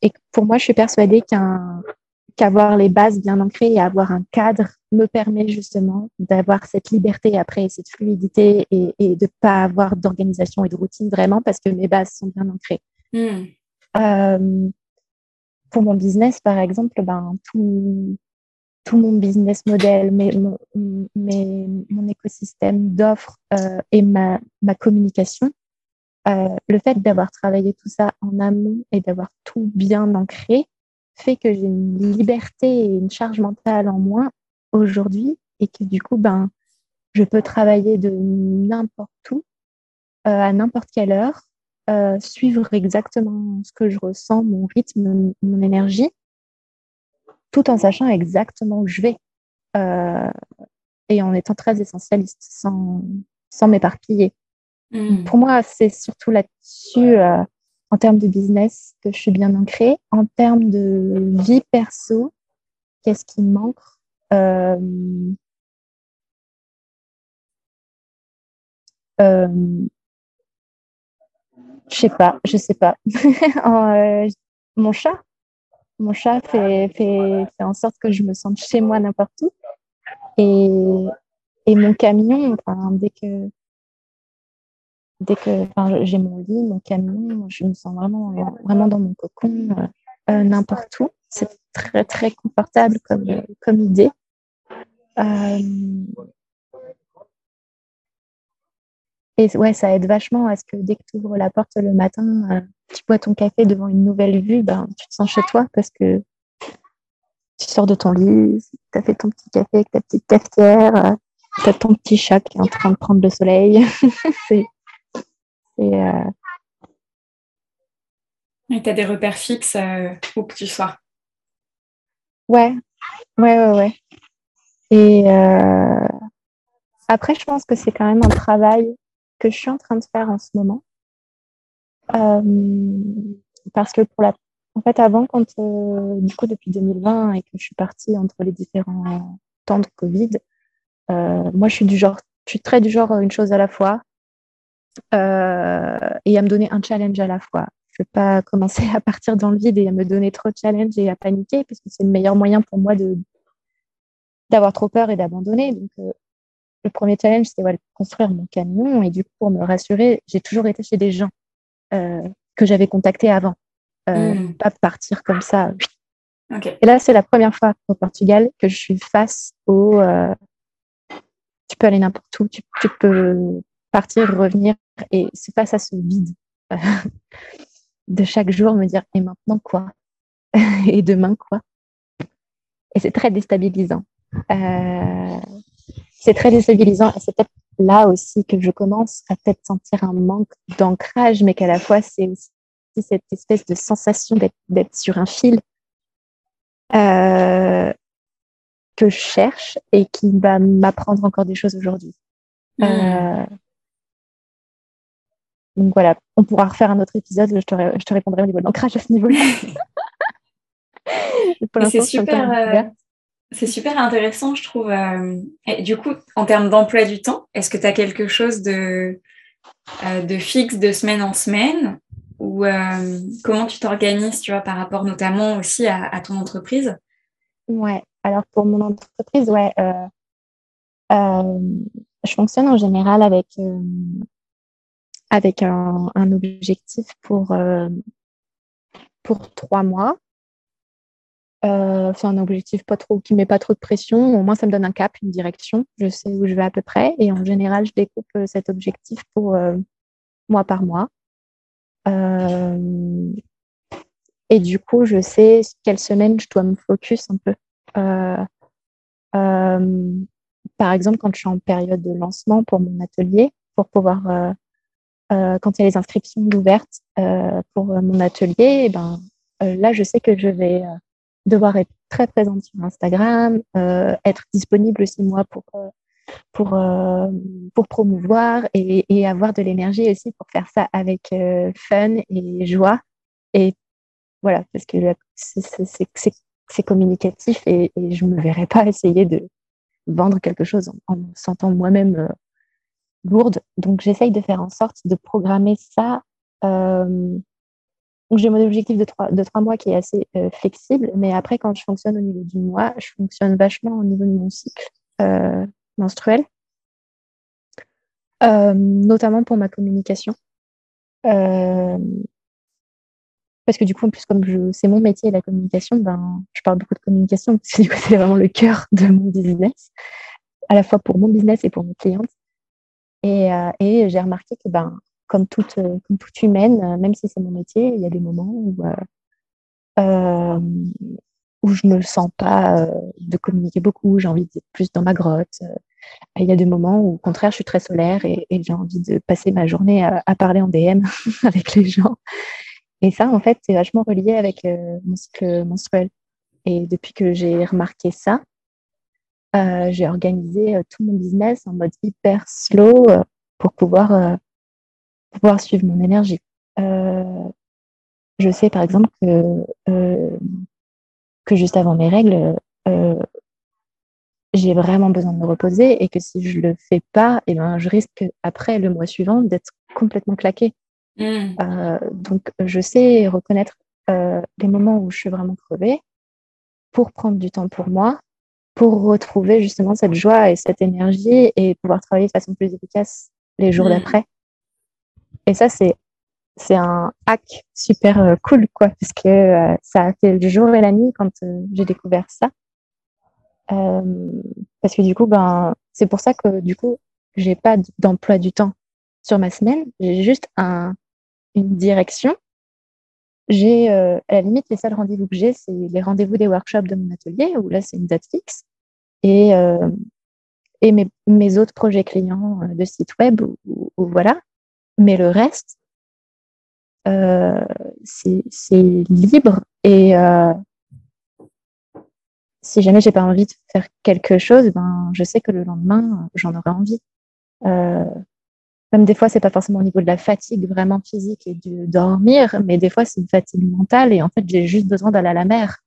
et pour moi, je suis persuadée qu'un qu'avoir les bases bien ancrées et avoir un cadre me permet justement d'avoir cette liberté après, cette fluidité et, et de pas avoir d'organisation et de routine vraiment parce que mes bases sont bien ancrées. Hmm. Euh, pour mon business, par exemple, ben, tout, tout mon business model, mais mon, mon écosystème d'offres euh, et ma, ma communication, euh, le fait d'avoir travaillé tout ça en amont et d'avoir tout bien ancré fait que j'ai une liberté et une charge mentale en moins aujourd'hui et que du coup, ben, je peux travailler de n'importe où, euh, à n'importe quelle heure, suivre exactement ce que je ressens, mon rythme, mon énergie tout en sachant exactement où je vais euh, et en étant très essentialiste, sans, sans m'éparpiller. Hmm. Pour moi, c'est surtout là-dessus, euh, en termes de business, que je suis bien ancrée. En termes de vie perso, qu'est-ce qui manque euh, euh, je sais pas, je sais pas. Euh, mon chat, mon chat fait, fait, fait, en sorte que je me sente chez moi n'importe où. Et, et mon camion, enfin, dès que, dès que j'ai mon lit, mon camion, je me sens vraiment, vraiment dans mon cocon euh, euh, n'importe où. C'est très, très confortable comme, comme idée. Euh, et ouais, ça aide vachement à ce que dès que tu ouvres la porte le matin, tu bois ton café devant une nouvelle vue, ben, tu te sens chez toi parce que tu sors de ton lit, tu as fait ton petit café avec ta petite cafetière, euh, tu as ton petit chat qui est en train de prendre le soleil. c'est, euh, Et tu as des repères fixes euh, où que tu sois. Ouais, ouais, ouais, ouais. Et après, je pense que c'est quand même un travail que je suis en train de faire en ce moment. parce que pour la en fait, avant, quand, euh, du coup, depuis 2020 et que je suis partie entre les différents temps de Covid, euh, moi, je suis du genre, je suis très du genre une chose à la fois euh, et à me donner un challenge à la fois. Je ne vais pas commencer à partir dans le vide et à me donner trop de challenge et à paniquer, parce que c'est le meilleur moyen pour moi de d'avoir trop peur et d'abandonner. Donc, le premier challenge, c'était de construire mon camion. Et du coup, pour me rassurer, j'ai toujours été chez des gens que j'avais contactés avant. Euh, hmm. pas partir comme ça. Et là, c'est la première fois au Portugal que je suis face au. Euh, tu peux aller n'importe où, tu, peux partir, revenir, et c'est face à ce vide de chaque jour, me dire et maintenant quoi? Et demain quoi? Et c'est très déstabilisant. Euh, c'est très déstabilisant et c'est peut-être là aussi que je commence à peut-être sentir un manque d'ancrage, mais qu'à la fois c'est aussi cette espèce de sensation d'être sur un fil euh, que je cherche et qui va m'apprendre encore des choses aujourd'hui. Euh, donc voilà, on pourra refaire un autre épisode, je te, je te répondrai au niveau de l'ancrage à ce niveau-là. c'est super, euh, c'est super intéressant, je trouve. Et du coup, en termes d'emploi du temps, est-ce que tu as quelque chose de, de fixe de semaine en semaine ou euh, comment tu t'organises, tu vois, par rapport notamment aussi à, ton entreprise? Ouais, alors pour mon entreprise, ouais, euh, euh, je fonctionne en général avec, avec un, objectif pour, pour trois mois. c'est un objectif pas trop, qui ne met pas trop de pression. Au moins, ça me donne un cap, une direction. Je sais où je vais à peu près. Et en général, je découpe cet objectif pour mois par mois. Euh, et du coup, je sais quelle semaine je dois me focus un peu. Euh, euh, par exemple, quand je suis en période de lancement pour mon atelier, pour pouvoir, quand il y a les inscriptions ouvertes pour mon atelier, eh ben, là, je sais que je vais devoir être très présente sur Instagram, être disponible aussi moi pour pour, euh, pour promouvoir et, avoir de l'énergie aussi pour faire ça avec euh, fun et joie. Et voilà, parce que c'est communicatif et, je ne me verrais pas essayer de vendre quelque chose en, me sentant moi-même euh, lourde. Donc, j'essaye de faire en sorte de programmer ça. donc, j'ai mon objectif de trois, de trois mois qui est assez flexible, mais après, quand je fonctionne au niveau du mois, je fonctionne vachement au niveau de mon cycle euh, notamment pour ma communication. Euh, parce que du coup, en plus, comme c'est mon métier, la communication, ben, je parle beaucoup de communication, parce c'est vraiment le cœur de mon business, à la fois pour mon business et pour mes clientes. Et, euh, et j'ai remarqué que, ben, comme toute, comme toute humaine, même si c'est mon métier, il y a des moments où, où je me sens pas de communiquer beaucoup, j'ai envie d'être plus dans ma grotte, il y a des moments où, au contraire, je suis très solaire et, j'ai envie de passer ma journée à, parler en DM avec les gens. Et ça, en fait, c'est vachement relié avec euh, mon cycle menstruel. Et depuis que j'ai remarqué ça, euh, j'ai organisé euh, tout mon business en mode hyper slow pour pouvoir, pouvoir suivre mon énergie. je sais par exemple que, que juste avant mes règles, j'ai vraiment besoin de me reposer et que si je le fais pas, et eh ben, je risque après le mois suivant d'être complètement claquée. Mmh. Euh, donc, je sais reconnaître euh, les moments où je suis vraiment crevée pour prendre du temps pour moi, pour retrouver justement cette joie et cette énergie et pouvoir travailler de façon plus efficace les jours mmh. d'après. Et ça, c'est c'est un hack super euh, cool, quoi, parce que ça a fait le jour et la nuit quand j'ai découvert ça. Euh, parce que du coup, ben, c'est pour ça que du coup, j'ai pas d'emploi du temps sur ma semaine. J'ai juste un, une direction j'ai, à la limite, les seuls rendez-vous que j'ai, c'est les rendez-vous des workshops de mon atelier, où là, c'est une date fixe. Et, et mes, mes, autres projets clients de site web, ou voilà. Mais le reste, euh, c'est libre et euh, si jamais j'ai pas envie de faire quelque chose, ben je sais que le lendemain j'en aurai envie. Euh, même des fois, c'est pas forcément au niveau de la fatigue vraiment physique et de dormir, mais des fois c'est une fatigue mentale et en fait j'ai juste besoin d'aller à la mer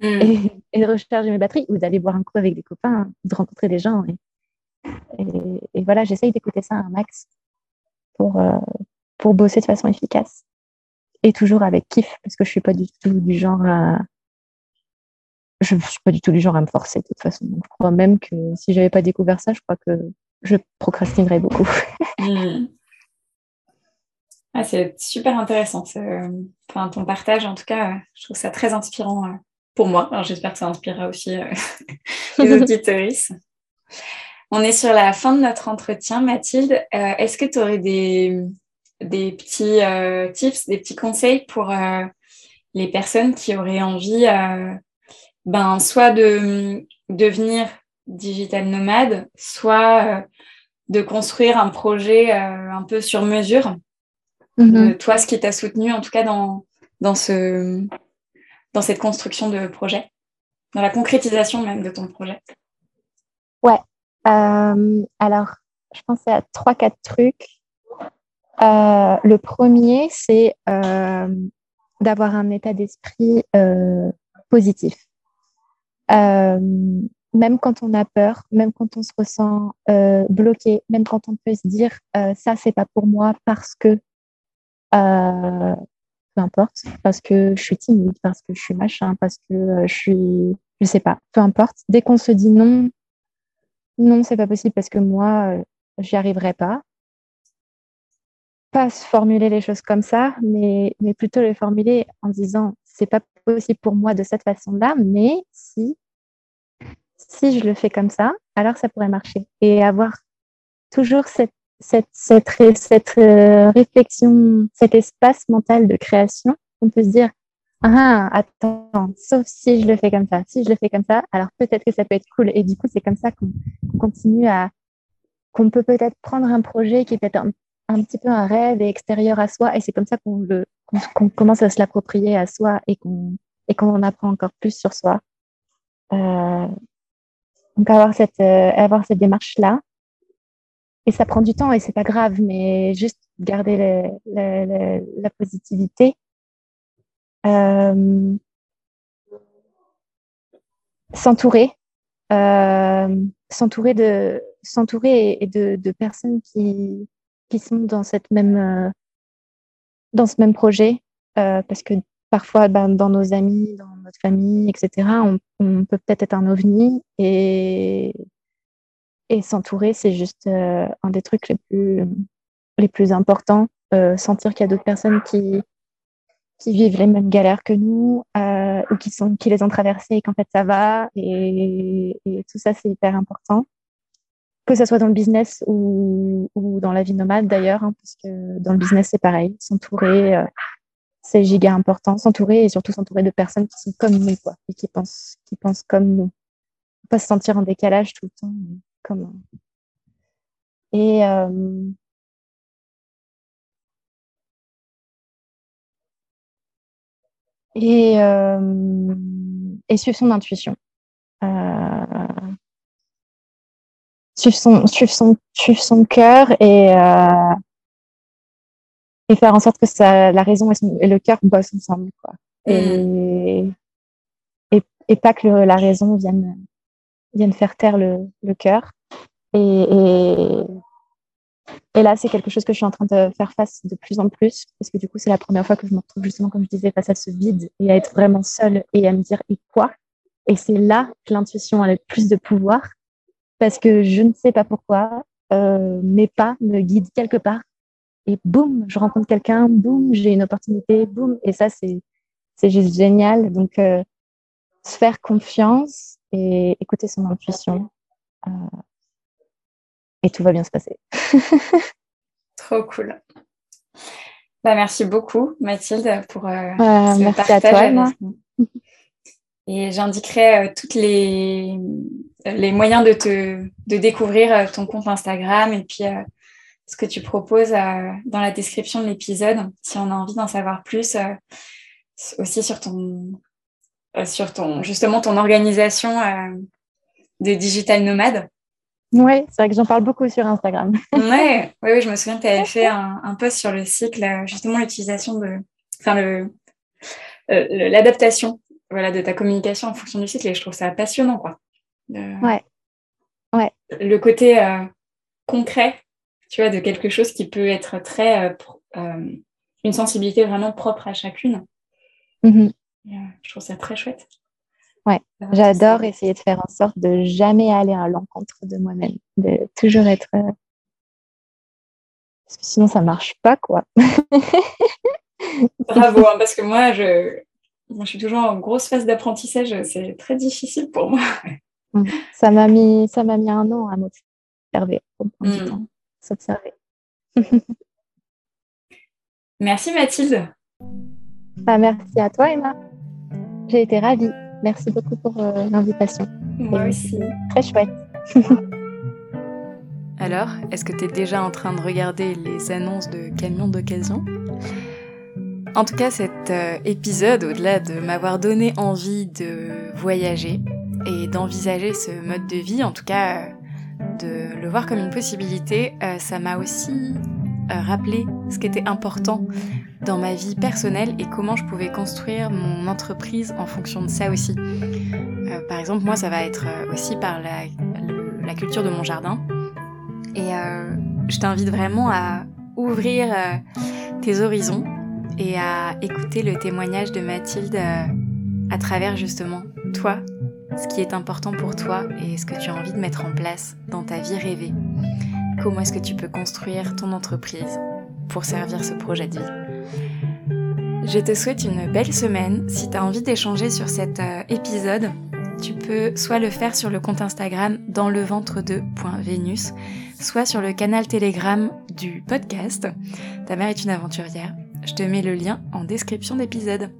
mm. et, de recharger mes batteries ou d'aller boire un coup avec des copains, de rencontrer des gens. Et, et, voilà, j'essaye d'écouter ça un max pour, euh, pour bosser de façon efficace et toujours avec kiff parce que je suis pas du tout du genre à je suis pas du tout du genre à me forcer de toute façon. Donc, je crois même que si j'avais pas découvert ça, je crois que je procrastinerais beaucoup. Ah, c'est super intéressant. Enfin, ton partage, en tout cas, je trouve ça très inspirant euh, pour moi. Alors, j'espère que ça inspirera aussi euh, les auditeurs. On est sur la fin de notre entretien, Mathilde. Euh, est-ce que tu aurais des, des petits euh, tips, des petits conseils pour les personnes qui auraient envie, ben, soit de devenir digital nomade, soit de construire un projet un peu sur mesure? Mm-hmm. toi, ce qui t'a soutenu, en tout cas, dans, dans, ce, dans cette construction de projet, dans la concrétisation même de ton projet? Ouais. alors, je pensais à trois, quatre trucs. Euh, le premier, c'est euh, d'avoir un état d'esprit euh, positif. même quand on a peur, même quand on se ressent bloqué, même quand on peut se dire ça, c'est pas pour moi parce que peu importe, parce que je suis timide, parce que je suis machin, parce que je suis, je sais pas, peu importe. Dès qu'on se dit non, non, c'est pas possible parce que moi, j'y arriverai pas pas se formuler les choses comme ça, mais, mais plutôt les formuler en disant c'est pas possible pour moi de cette façon-là, mais si, si je le fais comme ça, alors ça pourrait marcher. Et avoir toujours cette, cette, cette, cette euh, réflexion, cet espace mental de création, on peut se dire ah, attends, sauf si je le fais comme ça. Si je le fais comme ça, alors peut-être que ça peut être cool. Et du coup, c'est comme ça qu'on continue à, qu'on peut peut-être prendre un projet qui est peut-être un petit peu un rêve et extérieur à soi. Et c'est comme ça qu'on le, commence à se l'approprier à soi et qu'on et qu'on en apprend encore plus sur soi. Euh, donc avoir cette euh, avoir cette démarche là. Et ça prend du temps et c'est pas grave, mais juste garder la positivité. Euh, s'entourer, s'entourer de s'entourer et de, personnes qui qui sont dans cette même euh, dans ce même projet euh, parce que parfois ben, dans nos amis dans notre famille etc on, peut peut-être être un ovni et et s'entourer c'est juste euh, un des trucs les plus les plus importants. Sentir qu'il y a d'autres personnes qui qui vivent les mêmes galères que nous ou qui sont qui les ont traversées et qu'en fait ça va. Et, et tout ça c'est hyper important. Que ce soit dans le business ou, dans la vie nomade d'ailleurs, hein, parce que dans le business c'est pareil, s'entourer, euh, c'est giga important, s'entourer et surtout s'entourer de personnes qui sont comme nous, quoi, et qui pensent, qui pensent comme nous. Pas se sentir en décalage tout le temps, comme. Et euh, et, euh, et suivre son intuition. suivre son, suivre son, suivre son cœur et, euh, et faire en sorte que ça, la raison et, le cœur bossent ensemble. Quoi. Et, mm. et, et, pas que la raison vienne, vienne faire taire le, cœur. Et, et, et, là, c'est quelque chose que je suis en train de faire face de plus en plus, parce que du coup, c'est la première fois que je me retrouve justement, comme je disais, face à ce vide et à être vraiment seule et à me dire et quoi? Et c'est là que l'intuition a le plus de pouvoir parce que je ne sais pas pourquoi, euh, mes pas me guident quelque part. Et boum, je rencontre quelqu'un, boum, j'ai une opportunité, boum. Et ça, c'est, c'est juste génial. Donc, euh, se faire confiance et écouter son intuition. Euh, et tout va bien se passer. Trop cool. Bah, merci beaucoup, Mathilde, pour euh, ce merci partage. À toi, Et j'indiquerai euh, toutes les, les moyens de te de découvrir euh, ton compte Instagram et puis ce que tu proposes dans la description de l'épisode si on a envie d'en savoir plus aussi sur ton sur ton justement ton organisation de digital nomade. Oui, c'est vrai que j'en parle beaucoup sur Instagram. ouais, oui, je me souviens que tu avais fait un, un, post sur le cycle, justement l'utilisation de, enfin le, euh, l'adaptation, voilà, de ta communication en fonction du cycle, et je trouve ça passionnant, quoi. ouais. Ouais. Le côté euh, concret, tu vois, de quelque chose qui peut être très, euh, une sensibilité vraiment propre à chacune. Mm-hmm. je trouve ça très chouette. Ouais, j'adore essayer de faire en sorte de jamais aller à l'encontre de moi-même, de toujours être. Euh, parce que sinon, ça marche pas, quoi. Bravo, hein, parce que moi, je... moi, je suis toujours en grosse phase d'apprentissage. C'est très difficile pour moi. Mmh. Ça m'a mis, ça m'a mis un an à m'observer, mmh. s'observer. merci Mathilde. Bah, merci à toi Emma. J'ai été ravie. Merci beaucoup pour euh, l'invitation. Moi aussi. Très chouette. Alors, est-ce que tu es déjà en train de regarder les annonces de camions d'occasion? En tout cas, cet euh, épisode, au-delà de m'avoir donné envie de voyager et d'envisager ce mode de vie, en tout cas de le voir comme une possibilité, euh, ça m'a aussi rappelé ce qui était important dans ma vie personnelle et comment je pouvais construire mon entreprise en fonction de ça aussi. Euh, par exemple, moi, ça va être euh, aussi par la, culture de mon jardin. Et euh, je t'invite vraiment à ouvrir tes horizons et à écouter le témoignage de Mathilde à travers justement toi, ce qui est important pour toi et ce que tu as envie de mettre en place dans ta vie rêvée. Comment est-ce que tu peux construire ton entreprise pour servir ce projet de vie je te souhaite une belle semaine. Si tu as envie d'échanger sur cet euh, épisode, tu peux soit le faire sur le compte Instagram dans le ventre de .venus, soit sur le canal Telegram du podcast. Ta mère est une aventurière. Je te mets le lien en description d'épisode.